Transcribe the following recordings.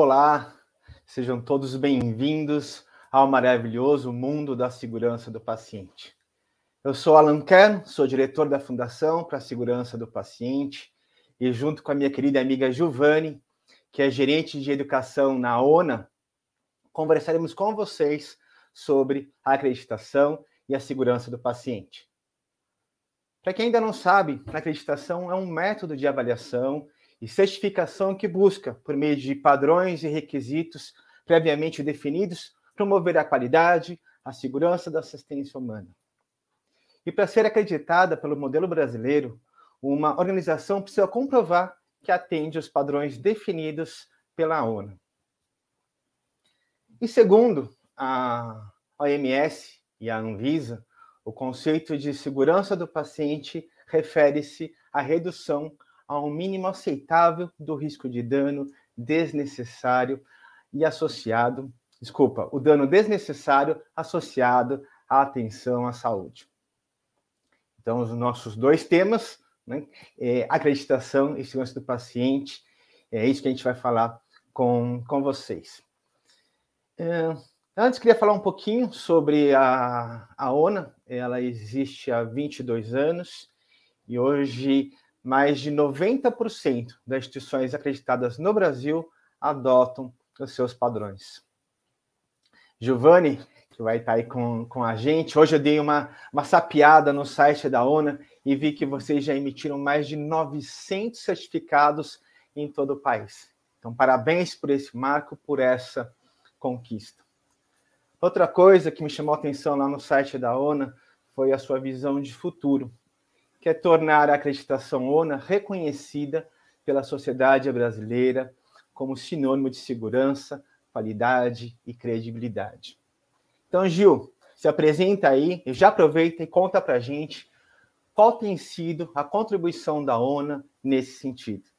Olá, sejam todos bem-vindos ao maravilhoso mundo da segurança do paciente. Eu sou Alan Kern, sou diretor da Fundação para a Segurança do Paciente e junto com a minha querida amiga Giovanni, que é gerente de educação na ONA, conversaremos com vocês sobre a acreditação e a segurança do paciente. Para quem ainda não sabe, a acreditação é um método de avaliação e certificação que busca, por meio de padrões e requisitos previamente definidos, promover a qualidade, a segurança da assistência humana. E para ser acreditada pelo modelo brasileiro, uma organização precisa comprovar que atende os padrões definidos pela ONU. E segundo a OMS e a Anvisa, o conceito de segurança do paciente refere-se à redução ao mínimo aceitável do risco de dano desnecessário e associado, desculpa, o dano desnecessário associado à atenção à saúde. Então, os nossos dois temas, né, é acreditação e segurança do paciente, é isso que a gente vai falar com, com vocês. É, Antes, queria falar um pouquinho sobre a, a ONA. Ela existe há 22 anos e hoje mais de 90% das instituições acreditadas no Brasil adotam os seus padrões. Giovanni, que vai estar aí com, com a gente, hoje eu dei uma, uma sapiada no site da ONA e vi que vocês já emitiram mais de 900 certificados em todo o país. Então, parabéns por esse marco, por essa conquista. Outra coisa que me chamou a atenção lá no site da ONA foi a sua visão de futuro, que é tornar a acreditação ONA reconhecida pela sociedade brasileira como sinônimo de segurança, qualidade e credibilidade. Então, Gil, se apresenta aí e já aproveita e conta para gente qual tem sido a contribuição da ONA nesse sentido.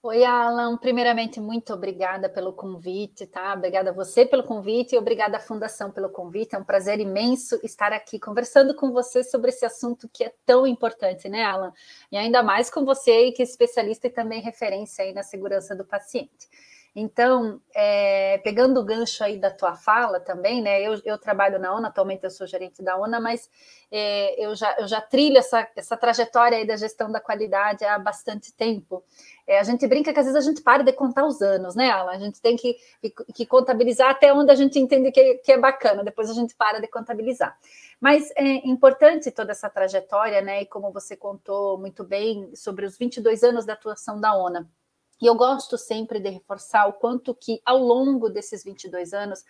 Oi, Alan. Primeiramente, muito obrigada pelo convite, tá? Obrigada a você pelo convite e obrigada à Fundação pelo convite. É um prazer imenso estar aqui conversando com você sobre esse assunto que é tão importante, né, Alan? E ainda mais com você, que é especialista e também referência aí na segurança do paciente. Então, é, pegando o gancho aí da tua fala também, né? Eu, eu trabalho na ONA, atualmente eu sou gerente da ONA, mas é, eu, já, eu já trilho essa, essa trajetória aí da gestão da qualidade há bastante tempo. É, a gente brinca que às vezes a gente para de contar os anos, né, Alan? A gente tem que, que contabilizar até onde a gente entende que, que é bacana, depois a gente para de contabilizar. Mas é importante toda essa trajetória, né? E como você contou muito bem sobre os 22 anos da atuação da ONA. E eu gosto sempre de reforçar o quanto que, ao longo desses 22 anos,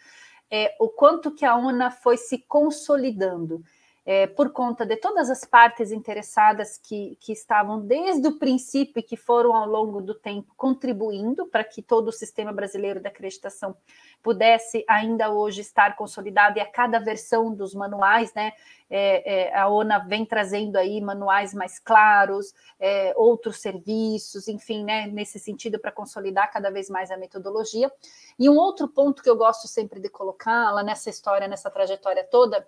é, o quanto que a ONA foi se consolidando. É, por conta de todas as partes interessadas que, que estavam desde o princípio e que foram ao longo do tempo contribuindo para que todo o sistema brasileiro de acreditação pudesse ainda hoje estar consolidado e a cada versão dos manuais, né, é, é, a ONA vem trazendo aí manuais mais claros, é, outros serviços, enfim, né, nesse sentido para consolidar cada vez mais a metodologia. E um outro ponto que eu gosto sempre de colocar lá nessa história, nessa trajetória toda,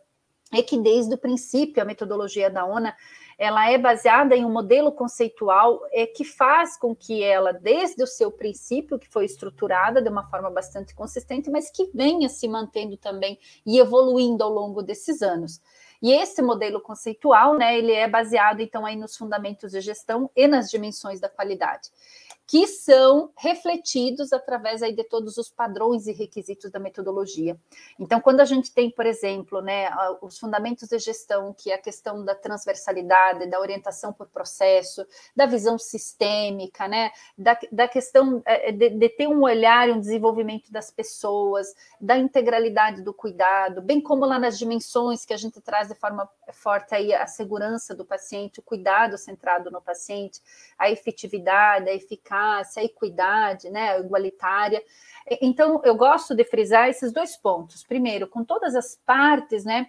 é que desde o princípio a metodologia da ONA ela é baseada em um modelo conceitual é, que faz com que ela, desde o seu princípio, que foi estruturada de uma forma bastante consistente, mas que venha se mantendo também e evoluindo ao longo desses anos. E esse modelo conceitual, né, ele é baseado então aí nos fundamentos de gestão e nas dimensões da qualidade que são refletidos através aí de todos os padrões e requisitos da metodologia. Então, quando a gente tem, por exemplo, né, os fundamentos de gestão, que é a questão da transversalidade, da orientação por processo, da visão sistêmica, né, da, da questão é, de, de ter um olhar e um desenvolvimento das pessoas, da integralidade do cuidado, bem como lá nas dimensões que a gente traz de forma forte aí a segurança do paciente, o cuidado centrado no paciente, a efetividade, a eficácia, a equidade, né, igualitária. Então, eu gosto de frisar esses dois pontos. Primeiro, com todas as partes, né,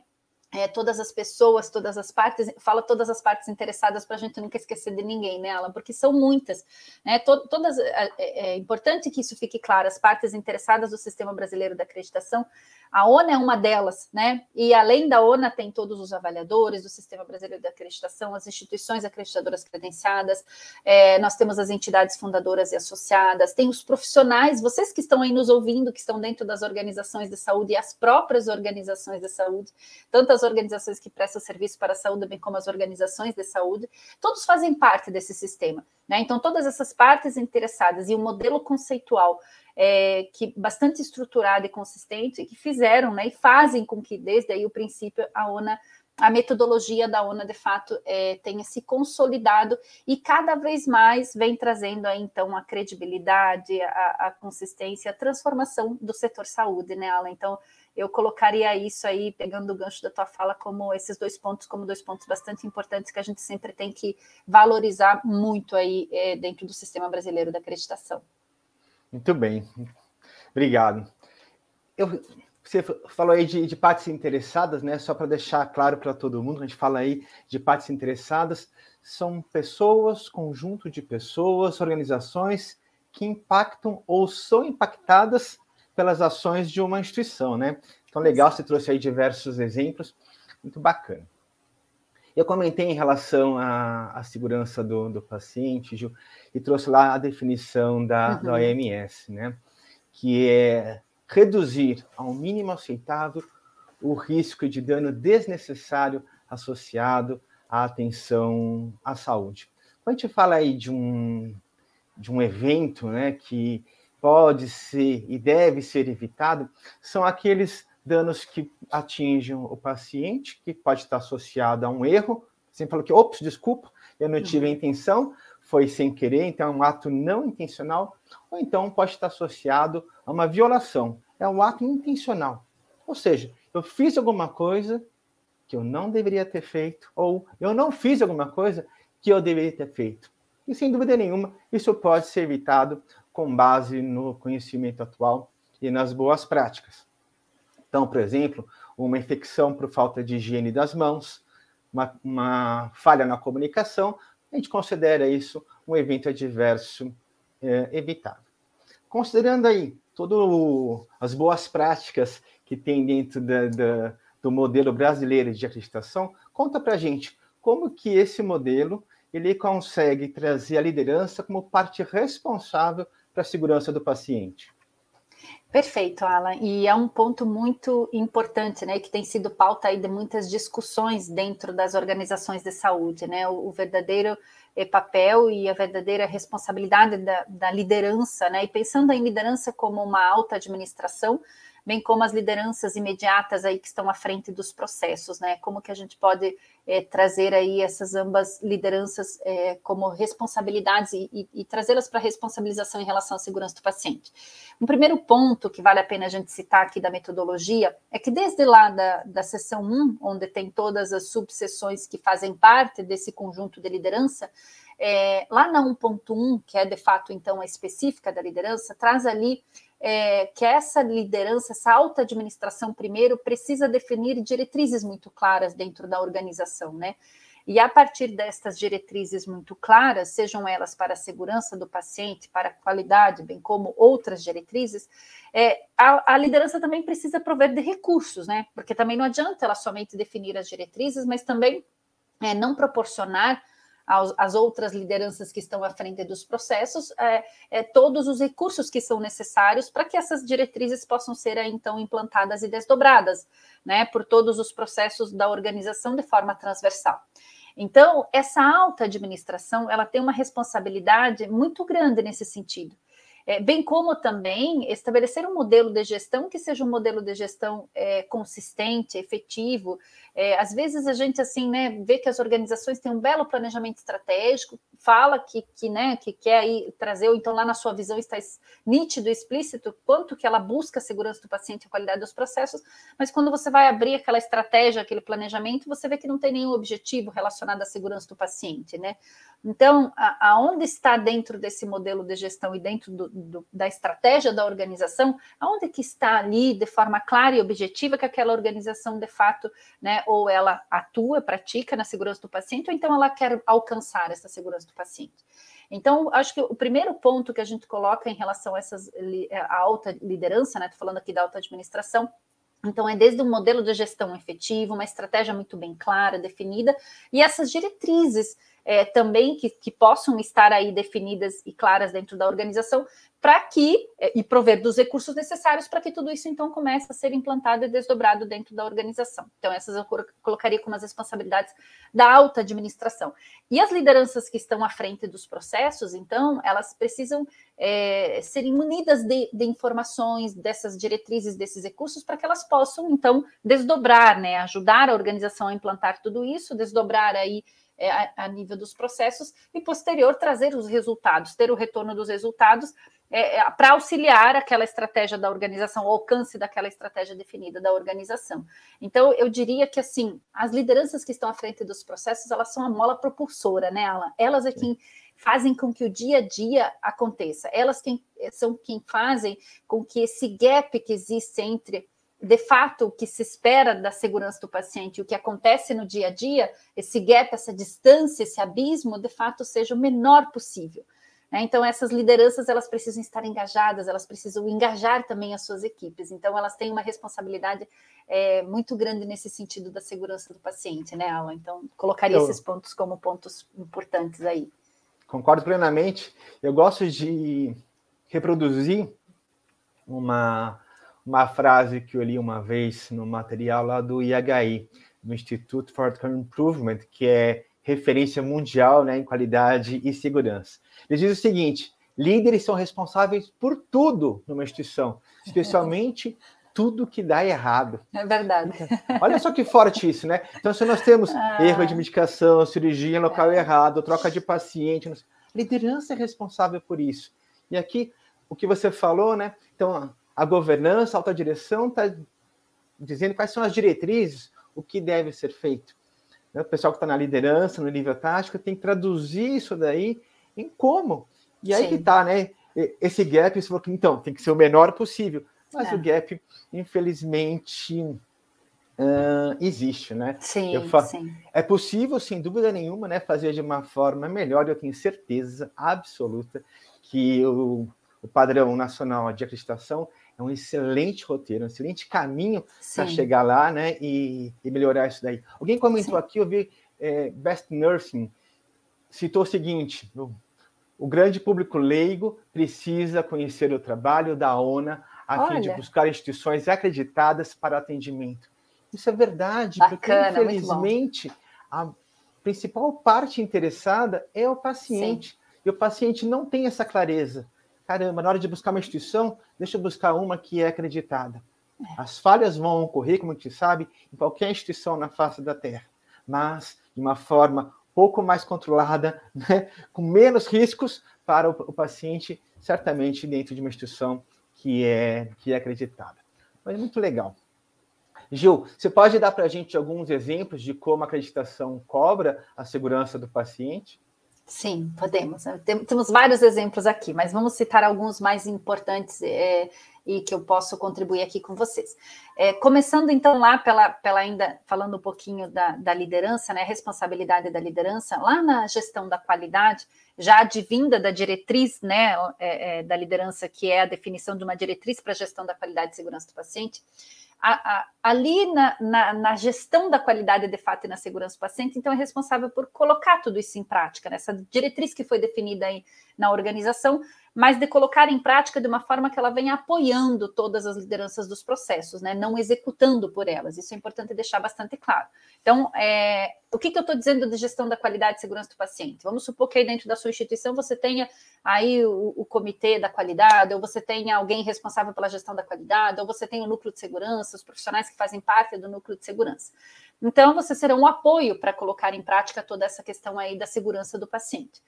é, todas as pessoas, todas as partes, fala todas as partes interessadas para a gente nunca esquecer de ninguém, né, Alan? Porque são muitas, né? todas, é, é, é, importante que isso fique claro, as partes interessadas do Sistema Brasileiro da Acreditação a ONA é uma delas, né? E além da ONA, tem todos os avaliadores do Sistema Brasileiro de Acreditação, as instituições acreditadoras credenciadas, é, nós temos as entidades fundadoras e associadas, tem os profissionais, vocês que estão aí nos ouvindo, que estão dentro das organizações de saúde e as próprias organizações de saúde, tanto as organizações que prestam serviço para a saúde, bem como as organizações de saúde, todos fazem parte desse sistema. Né? Então, todas essas partes interessadas e o modelo conceitual é, que bastante estruturado e consistente, que fizeram né, e fazem com que, desde aí o princípio, a ONA a metodologia da ONA, de fato, é, tenha se consolidado e cada vez mais vem trazendo aí, então, a credibilidade, a, a consistência, a transformação do setor saúde, né, Alan? Então, eu colocaria isso aí, pegando o gancho da tua fala, como esses dois pontos, como dois pontos bastante importantes que a gente sempre tem que valorizar muito aí é, dentro do sistema brasileiro da acreditação. Muito bem, obrigado. Eu, você falou aí de, de, partes interessadas, né? Só para deixar claro para todo mundo, a gente fala aí de partes interessadas, são pessoas, conjunto de pessoas, organizações que impactam ou são impactadas pelas ações de uma instituição, né? Então, legal, você trouxe aí diversos exemplos, muito bacana. Eu comentei em relação à, à segurança do, do paciente, Gil, e trouxe lá a definição da, uhum. da OMS, né? Que é reduzir ao mínimo aceitável o risco de dano desnecessário associado à atenção à saúde. Quando a gente fala aí de um, de um evento né, que pode ser e deve ser evitado, são aqueles danos que atingem o paciente, que pode estar associado a um erro. Você falou que, ops, desculpa, eu não tive a uhum. intenção, foi sem querer, então é um ato não intencional, ou então pode estar associado a uma violação, é um ato intencional. Ou seja, eu fiz alguma coisa que eu não deveria ter feito, ou eu não fiz alguma coisa que eu deveria ter feito. E sem dúvida nenhuma, isso pode ser evitado com base no conhecimento atual e nas boas práticas. Então, por exemplo, uma infecção por falta de higiene das mãos, uma, uma falha na comunicação, a gente considera isso um evento adverso é, evitável. Considerando aí todas as boas práticas que tem dentro da, da, do modelo brasileiro de acreditação, conta para a gente como que esse modelo ele consegue trazer a liderança como parte responsável para a segurança do paciente. Perfeito, Alan. E é um ponto muito importante, né, que tem sido pauta aí de muitas discussões dentro das organizações de saúde, né, o, o verdadeiro eh, papel e a verdadeira responsabilidade da, da liderança, né, e pensando em liderança como uma alta administração, bem como as lideranças imediatas aí que estão à frente dos processos, né? Como que a gente pode é, trazer aí essas ambas lideranças é, como responsabilidades e, e, e trazê-las para responsabilização em relação à segurança do paciente. Um primeiro ponto que vale a pena a gente citar aqui da metodologia é que desde lá da, da sessão 1, onde tem todas as subseções que fazem parte desse conjunto de liderança, é, lá na 1.1, que é de fato então a específica da liderança, traz ali é, que essa liderança, essa alta administração, primeiro, precisa definir diretrizes muito claras dentro da organização, né? E a partir destas diretrizes muito claras, sejam elas para a segurança do paciente, para a qualidade, bem como outras diretrizes, é, a, a, liderança também precisa prover de recursos, né? Porque também não adianta ela somente definir as diretrizes, mas também é, não proporcionar as outras lideranças que estão à frente dos processos, é, é, todos os recursos que são necessários para que essas diretrizes possam ser então implantadas e desdobradas, né, por todos os processos da organização de forma transversal. Então, essa alta administração, ela tem uma responsabilidade muito grande nesse sentido é, bem como também estabelecer um modelo de gestão que seja um modelo de gestão é, consistente, efetivo. É, às vezes a gente assim, né, vê que as organizações têm um belo planejamento estratégico, fala que, que, né, que quer trazer, ou então lá na sua visão está nítido, explícito, quanto que ela busca a segurança do paciente e a qualidade dos processos, mas quando você vai abrir aquela estratégia, aquele planejamento, você vê que não tem nenhum objetivo relacionado à segurança do paciente, né? Então, a, aonde está dentro desse modelo de gestão e dentro do, do, da estratégia da organização, aonde que está ali de forma clara e objetiva que aquela organização de fato, né, ou ela atua, pratica na segurança do paciente, ou então ela quer alcançar essa segurança do paciente. Então, acho que o primeiro ponto que a gente coloca em relação a essas a alta liderança, né, estou falando aqui da alta administração, então, é desde um modelo de gestão efetivo, uma estratégia muito bem clara, definida, e essas diretrizes é, também que, que, possam estar aí definidas e claras dentro da organização, para que, é, e prover dos recursos necessários para que tudo isso então comece a ser implantado e desdobrado dentro da organização. Então, essas eu colocaria como as responsabilidades da alta administração. E as lideranças que estão à frente dos processos, então, elas precisam é, serem munidas de, de, informações, dessas diretrizes, desses recursos, para que elas possam, então, desdobrar, né, ajudar a organização a implantar tudo isso, desdobrar aí a, a, nível dos processos e posterior trazer os resultados, ter o retorno dos resultados é, é, para auxiliar aquela estratégia da organização, o alcance daquela estratégia definida da organização. Então, eu diria que assim, as lideranças que estão à frente dos processos, elas são a mola propulsora, né, Alan? Elas é quem fazem com que o dia a dia aconteça. Elas quem, são quem fazem com que esse gap que existe entre de fato, o que se espera da segurança do paciente, o que acontece no dia a dia, esse gap, essa distância, esse abismo, de fato, seja o menor possível. Né? Então, essas lideranças, elas precisam estar engajadas, elas precisam engajar também as suas equipes. Então, elas têm uma responsabilidade é, muito grande nesse sentido da segurança do paciente, né, Alan? Então, colocaria Eu... esses pontos como pontos importantes aí. Concordo plenamente. Eu gosto de reproduzir uma uma frase que eu li uma vez no material lá do IHI, do Institute for Improvement, que é referência mundial né, em qualidade e segurança. Ele diz o seguinte: líderes são responsáveis por tudo numa instituição, especialmente tudo que dá errado. É verdade. Olha só que forte isso, né? Então, se nós temos ah. erro de medicação, cirurgia em local é. errado, troca de paciente, liderança é responsável por isso. E aqui, o que você falou, né? Então, a governança, a alta direção está dizendo quais são as diretrizes, o que deve ser feito. Né, o pessoal que está na liderança, no nível tático, tem que traduzir isso daí em como. E aí Sim. que está, né? Esse gap, você falou que então tem que ser o menor possível. Mas é. o gap, infelizmente, uh, existe, né? Sim, sim. É possível, sem dúvida nenhuma, né, fazer de uma forma melhor. Eu tenho certeza absoluta que o, o padrão nacional de acreditação é um excelente roteiro, um excelente caminho para chegar lá, né? E, e, melhorar isso daí. Alguém comentou Sim. aqui, eu vi é, Best Nursing citou o seguinte: o, o, grande público leigo precisa conhecer o trabalho da ONA a Olha. fim de buscar instituições acreditadas para atendimento. Isso é verdade, Bacana, porque infelizmente a principal parte interessada é o paciente. Sim. E o paciente não tem essa clareza caramba, na hora de buscar uma instituição, deixa eu buscar uma que é acreditada. As falhas vão ocorrer, como a gente sabe, em qualquer instituição na face da Terra, mas de uma forma pouco mais controlada, né, com menos riscos para o, o, paciente, certamente dentro de uma instituição que é, que é acreditada. Mas é muito legal. Gil, você pode dar para a gente alguns exemplos de como a acreditação cobra a segurança do paciente? Sim, podemos. Temos vários exemplos aqui, mas vamos citar alguns mais importantes é, e que eu posso contribuir aqui com vocês. É, começando então lá pela, pela ainda falando um pouquinho da, da liderança, né, responsabilidade da liderança, lá na gestão da qualidade, já advinda da diretriz né, é, é da liderança, que é a definição de uma diretriz para a gestão da qualidade e segurança do paciente a, a, ali na, na, na, gestão da qualidade de fato e na segurança do paciente, então é responsável por colocar tudo isso em prática, né? essa diretriz que foi definida aí na organização, mas de colocar em prática de uma forma que ela venha apoiando todas as lideranças dos processos, né? não executando por elas. Isso é importante deixar bastante claro. Então, é, o que, que eu estou dizendo de gestão da qualidade e segurança do paciente? Vamos supor que aí dentro da sua instituição você tenha aí o, o comitê da qualidade, ou você tenha alguém responsável pela gestão da qualidade, ou você tem o núcleo de segurança, os profissionais que fazem parte do núcleo de segurança. Então, você será um apoio para colocar em prática toda essa questão aí da segurança do paciente.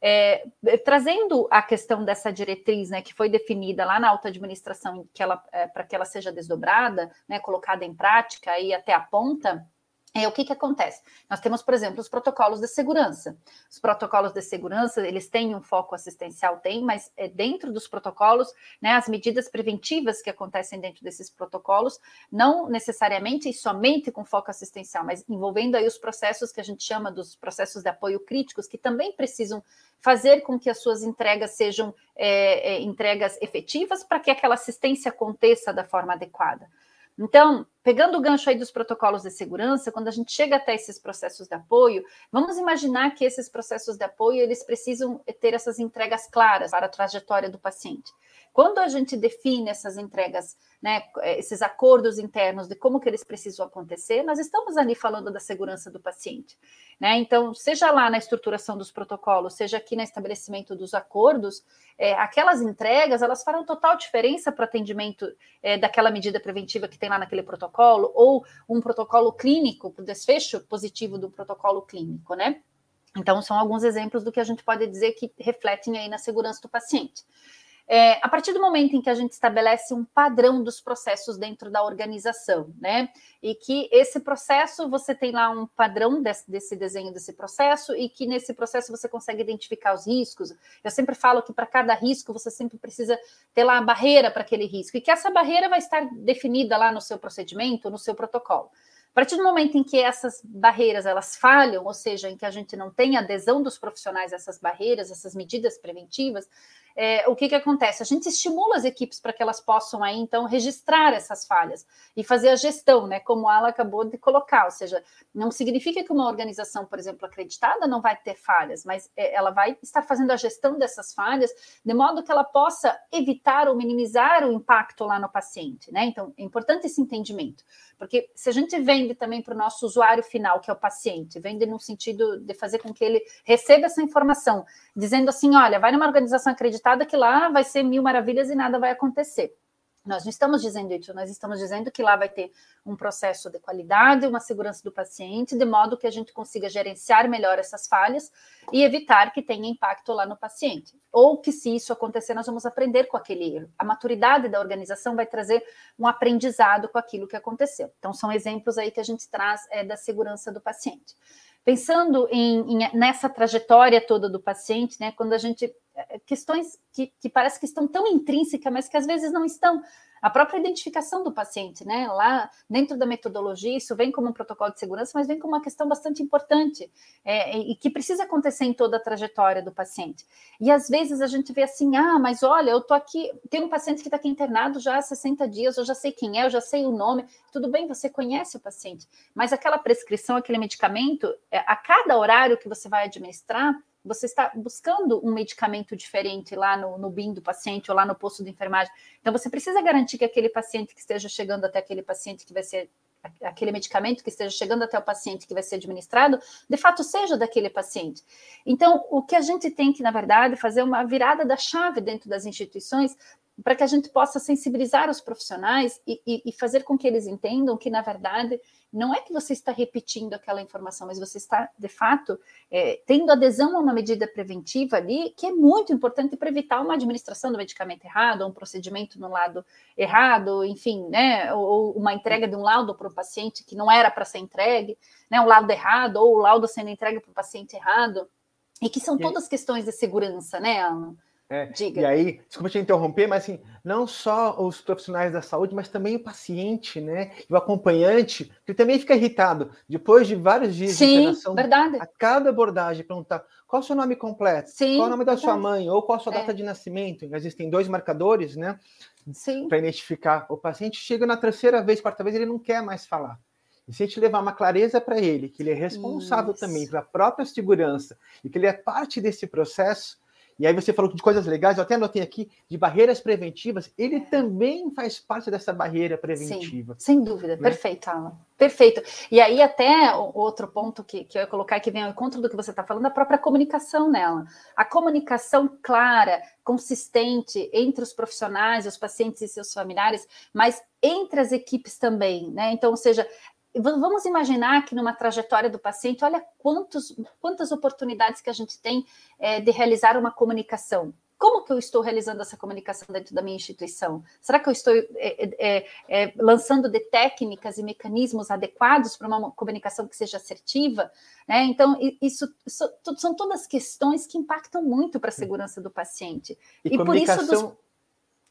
É, trazendo a questão dessa diretriz, né, que foi definida lá na alta administração, que ela é, para que ela seja desdobrada, né, colocada em prática e até a ponta, é, o que, que acontece? Nós temos, por exemplo, os protocolos de segurança. Os protocolos de segurança, eles têm um foco assistencial, tem, mas é, dentro dos protocolos, né, as medidas preventivas que acontecem dentro desses protocolos, não necessariamente e somente com foco assistencial, mas envolvendo aí os processos que a gente chama dos processos de apoio críticos, que também precisam fazer com que as suas entregas sejam é, é, entregas efetivas para que aquela assistência aconteça da forma adequada. Então, pegando o gancho aí dos protocolos de segurança, quando a gente chega até esses processos de apoio, vamos imaginar que esses processos de apoio eles precisam ter essas entregas claras para a trajetória do paciente. Quando a gente define essas entregas, né, esses acordos internos de como que eles precisam acontecer, nós estamos ali falando da segurança do paciente. Né? Então, seja lá na estruturação dos protocolos, seja aqui no estabelecimento dos acordos, é, aquelas entregas elas farão total diferença para o atendimento é, daquela medida preventiva que tem lá naquele protocolo, ou um protocolo clínico, para o desfecho positivo do protocolo clínico, né? Então, são alguns exemplos do que a gente pode dizer que refletem aí na segurança do paciente. É, a partir do momento em que a gente estabelece um padrão dos processos dentro da organização, né? E que esse processo, você tem lá um padrão desse, desse desenho desse processo, e que nesse processo você consegue identificar os riscos. Eu sempre falo que para cada risco você sempre precisa ter lá a barreira para aquele risco, e que essa barreira vai estar definida lá no seu procedimento, no seu protocolo. A partir do momento em que essas barreiras elas falham, ou seja, em que a gente não tem adesão dos profissionais a essas barreiras, essas medidas preventivas, é, o que, que acontece? A gente estimula as equipes para que elas possam aí, então, registrar essas falhas e fazer a gestão, né? Como ela acabou de colocar, ou seja, não significa que uma organização, por exemplo, acreditada não vai ter falhas, mas é, ela vai estar fazendo a gestão dessas falhas de modo que ela possa evitar ou minimizar o impacto lá no paciente, né? Então, é importante esse entendimento, porque se a gente vende também para o nosso usuário final, que é o paciente, vende no sentido de fazer com que ele receba essa informação, dizendo assim: olha, vai numa organização acreditada que lá vai ser mil maravilhas e nada vai acontecer. Nós não estamos dizendo isso, nós estamos dizendo que lá vai ter um processo de qualidade, uma segurança do paciente, de modo que a gente consiga gerenciar melhor essas falhas e evitar que tenha impacto lá no paciente. Ou que, se isso acontecer, nós vamos aprender com aquele erro. A maturidade da organização vai trazer um aprendizado com aquilo que aconteceu. Então, são exemplos aí que a gente traz é, da segurança do paciente. Pensando em, em, nessa trajetória toda do paciente, né, quando a gente é, questões que, que parece que estão tão intrínsecas, mas que às vezes não estão. A própria identificação do paciente, né? Lá dentro da metodologia, isso vem como um protocolo de segurança, mas vem como uma questão bastante importante é, e que precisa acontecer em toda a trajetória do paciente. E às vezes a gente vê assim: ah, mas olha, eu tô aqui, tem um paciente que está aqui internado já há 60 dias, eu já sei quem é, eu já sei o nome. Tudo bem, você conhece o paciente, mas aquela prescrição, aquele medicamento, é, a cada horário que você vai administrar, você está buscando um medicamento diferente lá no, no BIM do paciente ou lá no posto de enfermagem. Então, você precisa garantir que aquele paciente que esteja chegando até aquele paciente que vai ser aquele medicamento que esteja chegando até o paciente que vai ser administrado, de fato seja daquele paciente. Então, o que a gente tem que, na verdade, fazer uma virada da chave dentro das instituições para que a gente possa sensibilizar os profissionais e, e, e, fazer com que eles entendam que, na verdade, não é que você está repetindo aquela informação, mas você está, de fato, é, tendo adesão a uma medida preventiva ali, que é muito importante para evitar uma administração do medicamento errado, ou um procedimento no lado errado, enfim, né, ou, uma entrega de um laudo para o paciente que não era para ser entregue, né, um laudo errado, ou o laudo sendo entregue para o paciente errado, e que são todas questões de segurança, né, Alan? É. E aí, desculpa te interromper, mas assim, não só os profissionais da saúde, mas também o paciente, né? E o acompanhante, que também fica irritado. Depois de vários dias Sim, de internação, verdade. a cada abordagem, perguntar qual é o seu nome completo, Sim, qual é o nome da verdade. sua mãe, ou qual a sua é. data de nascimento. Existem dois marcadores, né? Para identificar o paciente. Chega na terceira vez, quarta vez, ele não quer mais falar. E se a gente levar uma clareza para ele, que ele é responsável Isso. também pela própria segurança e que ele é parte desse processo, E aí você falou de coisas legais, eu até anotei aqui, de barreiras preventivas, ele é. também faz parte dessa barreira preventiva. Sim, sem dúvida, né? perfeito, Alan. Perfeito. E aí, até outro ponto que, que eu ia colocar que vem ao encontro do que você está falando, a própria comunicação nela. A comunicação clara, consistente entre os profissionais, os pacientes e seus familiares, mas entre as equipes também, né? Então, ou seja, vamos imaginar que numa trajetória do paciente, olha quantos, quantas oportunidades que a gente tem é, de realizar uma comunicação. Como que eu estou realizando essa comunicação dentro da minha instituição? Será que eu estou é, é, lançando de técnicas e mecanismos adequados para uma comunicação que seja assertiva? Né? Então, isso, isso, são todas questões que impactam muito para a segurança do paciente. E, e por isso. Dos...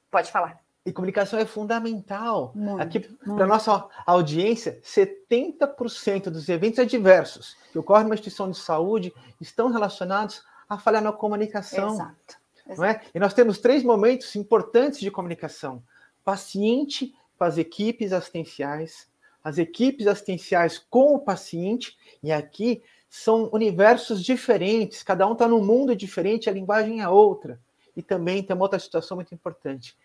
Pode falar. E comunicação é fundamental. Muito, Aqui, para nossa audiência, 70% dos eventos adversos que ocorrem numa instituição de saúde estão relacionados a falha na comunicação. Exato. Exato. Não é? E nós temos três momentos importantes de comunicação: paciente com as equipes assistenciais, as equipes assistenciais com o paciente, e aqui são universos diferentes, cada um está num mundo diferente, a linguagem é outra. E também tem uma outra situação muito importante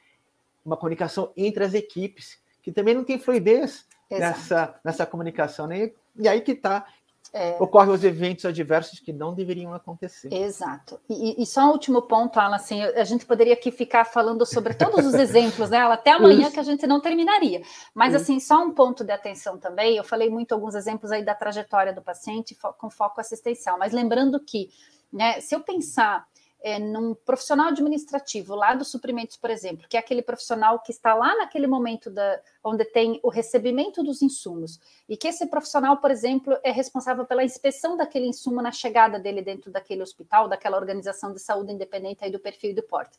uma comunicação entre as equipes, que também não tem fluidez nessa, nessa comunicação. Né? E aí que está é... ocorrem os eventos adversos que não deveriam acontecer. Exato. E, e, só um último ponto, Alan, assim, a gente poderia aqui ficar falando sobre todos os exemplos dela até amanhã Isso. que a gente não terminaria. Mas Isso. assim, só um ponto de atenção também. Eu falei muito alguns exemplos aí da trajetória do paciente com foco assistencial, mas lembrando que, né, se eu pensar é, num profissional administrativo lá dos suprimentos, por exemplo, que é aquele profissional que está lá naquele momento da, onde tem o recebimento dos insumos, e que esse profissional, por exemplo, é responsável pela inspeção daquele insumo na chegada dele dentro daquele hospital, daquela organização de saúde independente aí do perfil e do porte.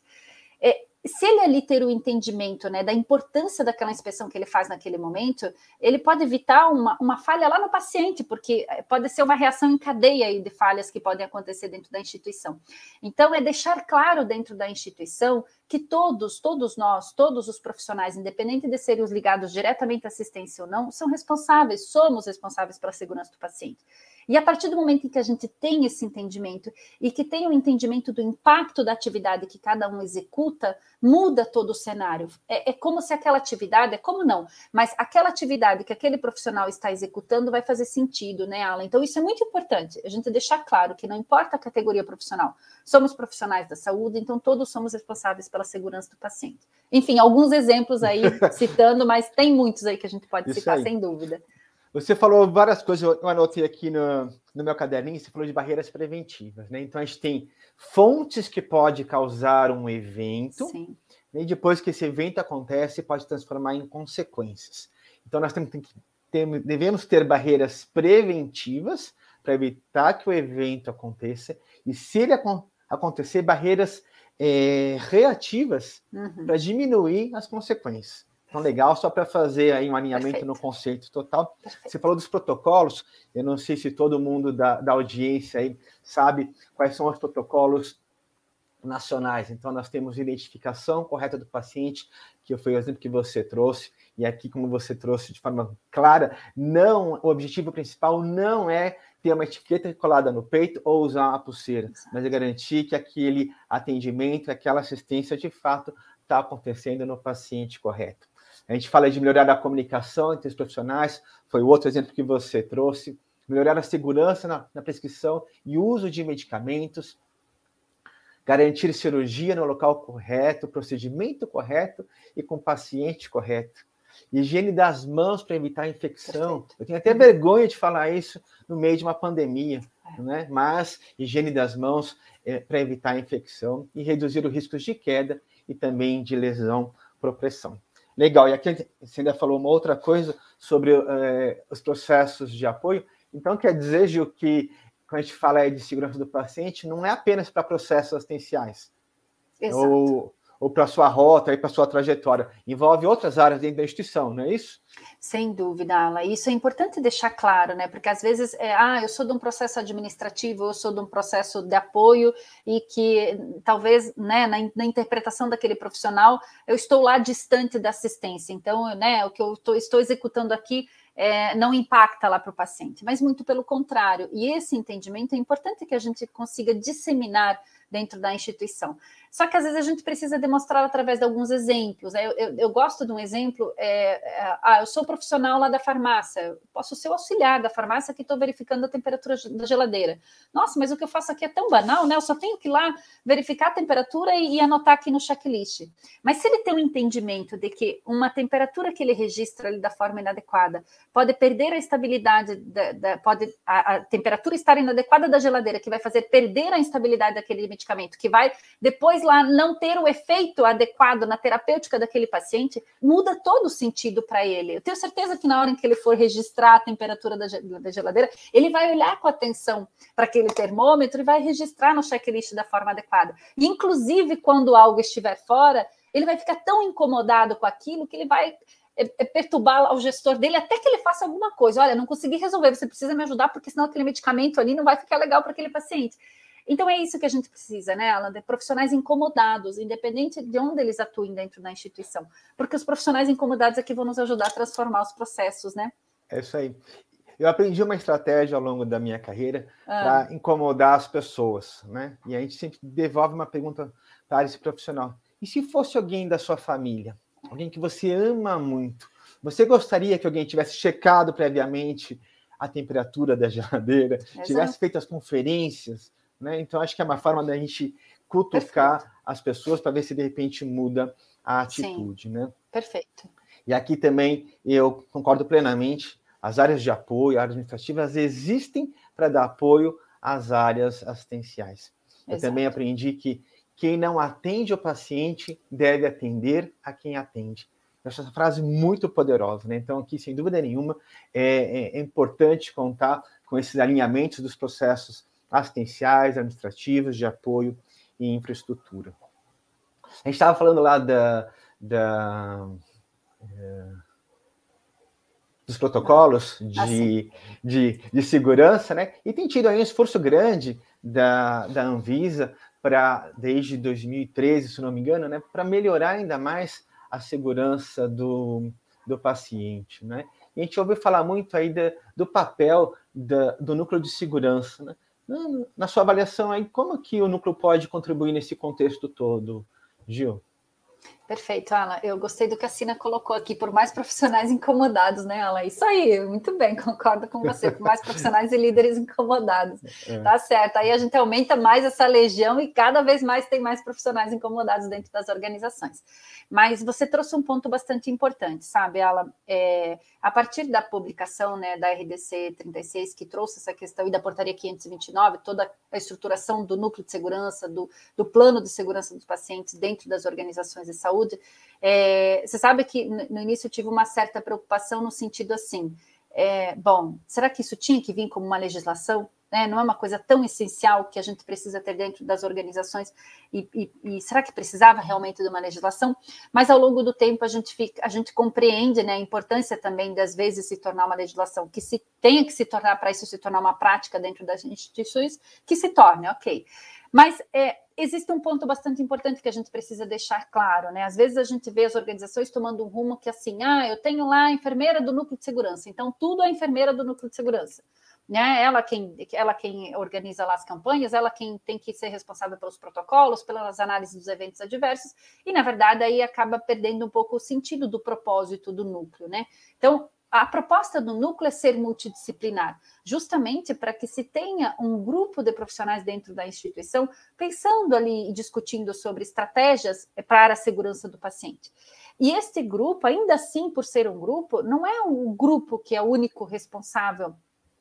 É, se ele ali ter o entendimento né, da importância daquela inspeção que ele faz naquele momento, ele pode evitar uma, uma falha lá no paciente, porque eh, pode ser uma reação em cadeia de falhas que podem acontecer dentro da instituição. Então, é deixar claro dentro da instituição que todos, todos nós, todos os profissionais, independente de serem os ligados diretamente à assistência ou não, são responsáveis, somos responsáveis pela segurança do paciente. E a partir do momento em que a gente tem esse entendimento e que tem o um entendimento do impacto da atividade que cada um executa, muda todo o cenário. É, é, como se aquela atividade, é como não, mas aquela atividade que aquele profissional está executando vai fazer sentido, né, Alan? Então, isso é muito importante, a gente deixar claro que não importa a categoria profissional, somos profissionais da saúde, então todos somos responsáveis pela segurança do paciente. Enfim, alguns exemplos aí citando, mas tem muitos aí que a gente pode isso citar, aí. sem dúvida. Você falou várias coisas, eu anotei aqui no, no meu caderninho, você falou de barreiras preventivas, né? Então a gente tem fontes que pode causar um evento, Sim. e depois que esse evento acontece, pode transformar em consequências. Então nós temos, que ter, devemos ter barreiras preventivas para evitar que o evento aconteça, e se ele acontecer, barreiras é, reativas uhum. para diminuir as consequências. Então, legal, só para fazer aí um alinhamento Perfeito. no conceito total. Perfeito. Você falou dos protocolos, eu não sei se todo mundo da, da audiência aí sabe quais são os protocolos nacionais. Então, nós temos identificação correta do paciente, que foi o exemplo que você trouxe, e aqui, como você trouxe de forma clara, não, o objetivo principal não é ter uma etiqueta colada no peito ou usar uma pulseira, mas é garantir que aquele atendimento, aquela assistência, de fato, está acontecendo no paciente correto. A gente fala de melhorar a comunicação entre os profissionais, foi o outro exemplo que você trouxe. Melhorar a segurança na, na prescrição e uso de medicamentos. Garantir cirurgia no local correto, procedimento correto e com paciente correto. Higiene das mãos para evitar infecção. Perfeito. Eu tenho até vergonha de falar isso no meio de uma pandemia, é. né? mas higiene das mãos é, para evitar infecção e reduzir o risco de queda e também de lesão por pressão. Legal, e aqui você ainda falou uma outra coisa sobre é, os processos de apoio. Então, quer dizer, Gil, que quando a gente fala de segurança do paciente, não é apenas para processos assistenciais. Exato. Ou ou para sua rota e para sua trajetória. Envolve outras áreas dentro da instituição, não é isso? Sem dúvida, Ala. Isso é importante deixar claro, né? Porque às vezes, é, ah, eu sou de um processo administrativo, eu sou de um processo de apoio e que talvez, né, na, na interpretação daquele profissional, eu estou lá distante da assistência. Então, né, o que eu tô, estou executando aqui é, não impacta lá para o paciente, mas muito pelo contrário. E esse entendimento é importante que a gente consiga disseminar dentro da instituição. Só que às vezes a gente precisa demonstrar através de alguns exemplos. Eu, eu, eu gosto de um exemplo: é, é, ah, eu sou profissional lá da farmácia, posso ser o auxiliar da farmácia que estou verificando a temperatura da geladeira. Nossa, mas o que eu faço aqui é tão banal, né? Eu só tenho que ir lá verificar a temperatura e, e anotar aqui no checklist. Mas se ele tem um entendimento de que uma temperatura que ele registra ali da forma inadequada pode perder a estabilidade, da, da pode a, a temperatura estar inadequada da geladeira, que vai fazer perder a instabilidade daquele medicamento, que vai depois lá não ter o efeito adequado na terapêutica daquele paciente, muda todo o sentido para ele. Eu tenho certeza que na hora em que ele for registrar a temperatura da, geladeira, ele vai olhar com atenção para aquele termômetro e vai registrar no checklist da forma adequada. E, inclusive, quando algo estiver fora, ele vai ficar tão incomodado com aquilo que ele vai é, é perturbar o gestor dele até que ele faça alguma coisa. Olha, não consegui resolver, você precisa me ajudar, porque senão aquele medicamento ali não vai ficar legal para aquele paciente. Então é isso que a gente precisa, né, Alan? De profissionais incomodados, independente de onde eles atuem dentro da instituição. Porque os profissionais incomodados é que vão nos ajudar a transformar os processos, né? É isso aí. Eu aprendi uma estratégia ao longo da minha carreira ah. para incomodar as pessoas, né? E a gente sempre devolve uma pergunta para esse profissional. E se fosse alguém da sua família, alguém que você ama muito, você gostaria que alguém tivesse checado previamente a temperatura da geladeira, Exato. tivesse feito as conferências, né? Então, acho que é uma forma da gente cutucar Perfeito. as pessoas para ver se de repente muda a atitude. Sim. Né? Perfeito. E aqui também eu concordo plenamente. As áreas de apoio, áreas administrativas existem para dar apoio às áreas assistenciais. Exato. Eu também aprendi que quem não atende o paciente deve atender a quem atende. Essa frase muito poderosa, né? Então, aqui, sem dúvida nenhuma, é, é, é importante contar com esses alinhamentos dos processos assistenciais, administrativas, de apoio e infraestrutura. A gente estava falando lá da, da é, dos protocolos de, ah, de, de, segurança, né? E tem tido aí um esforço grande da, da Anvisa para desde 2013, se não me engano, né, para melhorar ainda mais a segurança do, do paciente, né? E a gente ouve falar muito aí de, do papel da, do núcleo de segurança, né? Na sua avaliação aí, como que o núcleo pode contribuir nesse contexto todo, Gil? Perfeito, Ala. Eu gostei do que a Sina colocou aqui, por mais profissionais incomodados, né, Ala? Isso aí, muito bem, concordo com você, por mais profissionais e líderes incomodados. É. Tá certo. Aí a gente aumenta mais essa legião e cada vez mais tem mais profissionais incomodados dentro das organizações. Mas você trouxe um ponto bastante importante, sabe, Ala? É, a partir da publicação né, da RDC 36, que trouxe essa questão, e da portaria 529, toda a estruturação do núcleo de segurança, do, do plano de segurança dos pacientes dentro das organizações de saúde saúde. É, você sabe que no início eu tive uma certa preocupação no sentido assim: é, bom, será que isso tinha que vir como uma legislação? Né? Não é uma coisa tão essencial que a gente precisa ter dentro das organizações, e, e, e, será que precisava realmente de uma legislação? Mas ao longo do tempo a gente, fica, a gente compreende né, a importância também das vezes se tornar uma legislação, que se tenha que se tornar, para isso se tornar uma prática dentro das instituições, que se torne, ok. Mas é, existe um ponto bastante importante que a gente precisa deixar claro, né? Às vezes a gente vê as organizações tomando um rumo que assim, ah, eu tenho lá a enfermeira do núcleo de segurança, então tudo é enfermeira do núcleo de segurança. Né? Ela quem ela quem organiza lá as campanhas, ela quem tem que ser responsável pelos protocolos, pelas análises dos eventos adversos, e na verdade aí acaba perdendo um pouco o sentido do propósito do núcleo, né? Então, a proposta do núcleo é ser multidisciplinar, justamente para que se tenha um grupo de profissionais dentro da instituição pensando ali e discutindo sobre estratégias para a segurança do paciente. E este grupo, ainda assim, por ser um grupo, não é um grupo que é o único responsável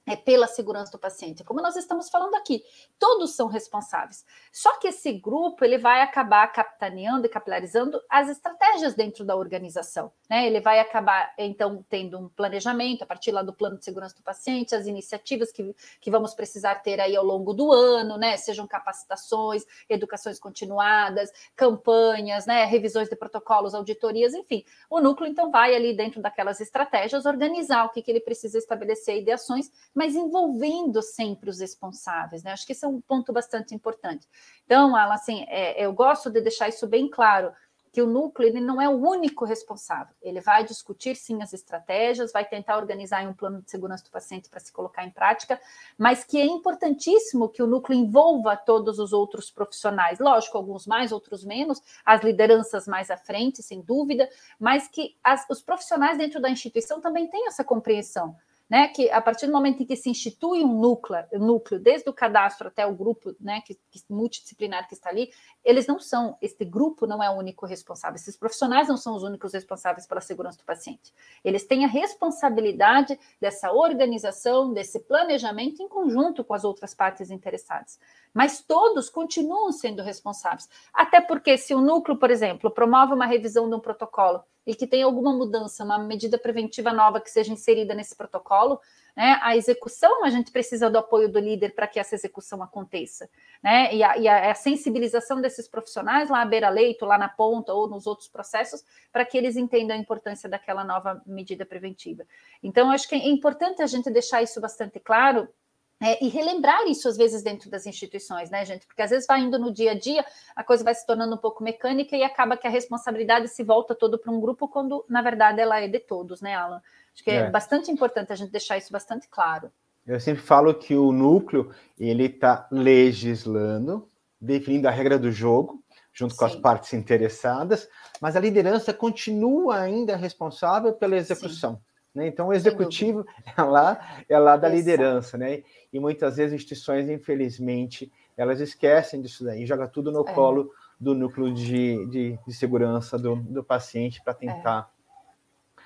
é pela segurança do paciente, como nós estamos falando aqui, todos são responsáveis. Só que esse grupo ele vai acabar capitaneando e capilarizando as estratégias dentro da organização, né? Ele vai acabar então tendo um planejamento a partir lá do plano de segurança do paciente, as iniciativas que, que vamos precisar ter aí ao longo do ano, né? Sejam capacitações, educações continuadas, campanhas, né? Revisões de protocolos, auditorias, enfim. O núcleo então vai ali dentro daquelas estratégias organizar o que, que ele precisa estabelecer ideações mas envolvendo sempre os responsáveis, né? Acho que esse é um ponto bastante importante. Então, Alan, assim, é, eu gosto de deixar isso bem claro, que o núcleo ele não é o único responsável. Ele vai discutir sim as estratégias, vai tentar organizar um plano de segurança do paciente para se colocar em prática, mas que é importantíssimo que o núcleo envolva todos os outros profissionais. Lógico, alguns mais, outros menos, as lideranças mais à frente, sem dúvida, mas que as, os profissionais dentro da instituição também tenham essa compreensão né, que a partir do momento em que se institui um núcleo, núcleo desde o cadastro até o grupo né, que, que, multidisciplinar que está ali, eles não são, este grupo não é o único responsável, esses profissionais não são os únicos responsáveis pela segurança do paciente. Eles têm a responsabilidade dessa organização, desse planejamento em conjunto com as outras partes interessadas. Mas todos continuam sendo responsáveis. Até porque, se o núcleo, por exemplo, promove uma revisão de um protocolo e que tem alguma mudança, uma medida preventiva nova que seja inserida nesse protocolo, né, a execução, a gente precisa do apoio do líder para que essa execução aconteça. Né, e, a, e a sensibilização desses profissionais lá à beira-leito, lá na ponta ou nos outros processos, para que eles entendam a importância daquela nova medida preventiva. Então, acho que é importante a gente deixar isso bastante claro é, e relembrar isso às vezes dentro das instituições, né, gente? Porque às vezes vai indo no dia a dia, a coisa vai se tornando um pouco mecânica e acaba que a responsabilidade se volta todo para um grupo, quando na verdade ela é de todos, né, Alan? Acho que é, é bastante importante a gente deixar isso bastante claro. Eu sempre falo que o núcleo ele está legislando, definindo a regra do jogo, junto Sim. com as partes interessadas, mas a liderança continua ainda responsável pela execução. Sim. Né? Então, o executivo é lá, é lá da liderança, né? E muitas vezes instituições, infelizmente, elas esquecem disso daí, joga tudo no é. colo do núcleo de, de, de segurança do, do paciente para tentar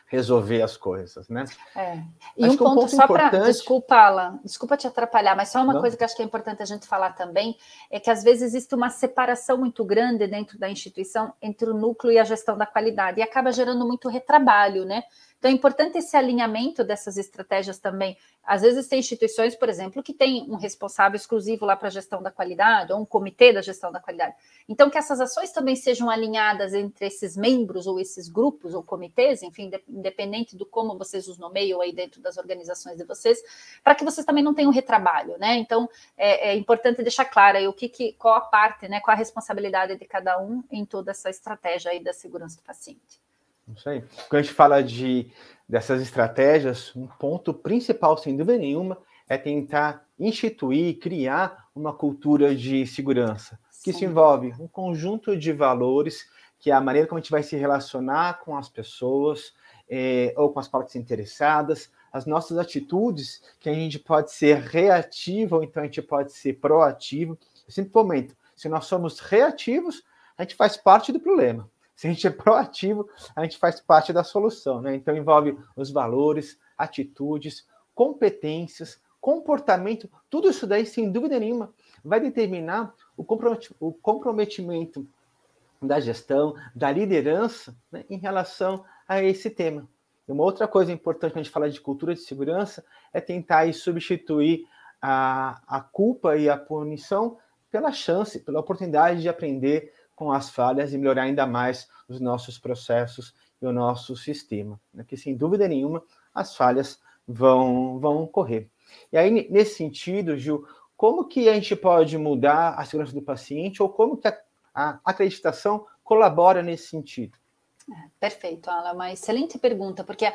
resolver as coisas, né? É. E um ponto, um ponto, só para desculpa, Alan, desculpa te atrapalhar, mas só uma Não. coisa que acho que é importante a gente falar também é que às vezes existe uma separação muito grande dentro da instituição entre o núcleo e a gestão da qualidade e acaba gerando muito retrabalho, né? Então é importante esse alinhamento dessas estratégias também. Às vezes tem instituições, por exemplo, que tem um responsável exclusivo lá para a gestão da qualidade, ou um comitê da gestão da qualidade. Então, que essas ações também sejam alinhadas entre esses membros, ou esses grupos, ou comitês, enfim, independente do como vocês os nomeiam aí dentro das organizações de vocês, para que vocês também não tenham retrabalho, né? Então, é, é importante deixar claro aí o que, que, qual a parte, né, qual a responsabilidade de cada um em toda essa estratégia aí da segurança do paciente. Isso aí. Quando a gente fala de, dessas estratégias, um ponto principal, sem dúvida nenhuma, é tentar instituir, criar uma cultura de segurança, que Sim. se envolve um conjunto de valores, que é a maneira como a gente vai se relacionar com as pessoas é, ou com as partes interessadas, as nossas atitudes, que a gente pode ser reativo ou então a gente pode ser proativo. Eu sempre comento, se nós somos reativos, a gente faz parte do problema. Se a gente é proativo, a gente faz parte da solução, né? Então envolve os valores, atitudes, competências, comportamento, tudo isso daí, sem dúvida nenhuma, vai determinar o comprometimento da gestão, da liderança né, em relação a esse tema. Uma outra coisa importante quando a gente fala de cultura de segurança é tentar aí, substituir a, a culpa e a punição pela chance, pela oportunidade de aprender com as falhas e melhorar ainda mais os nossos processos e o nosso sistema. Né? Que, sem dúvida nenhuma, as falhas vão, vão ocorrer. E aí, nesse sentido, Gil, como que a gente pode mudar a segurança do paciente ou como que a, a acreditação colabora nesse sentido? É, perfeito, Ala, uma excelente pergunta, porque a,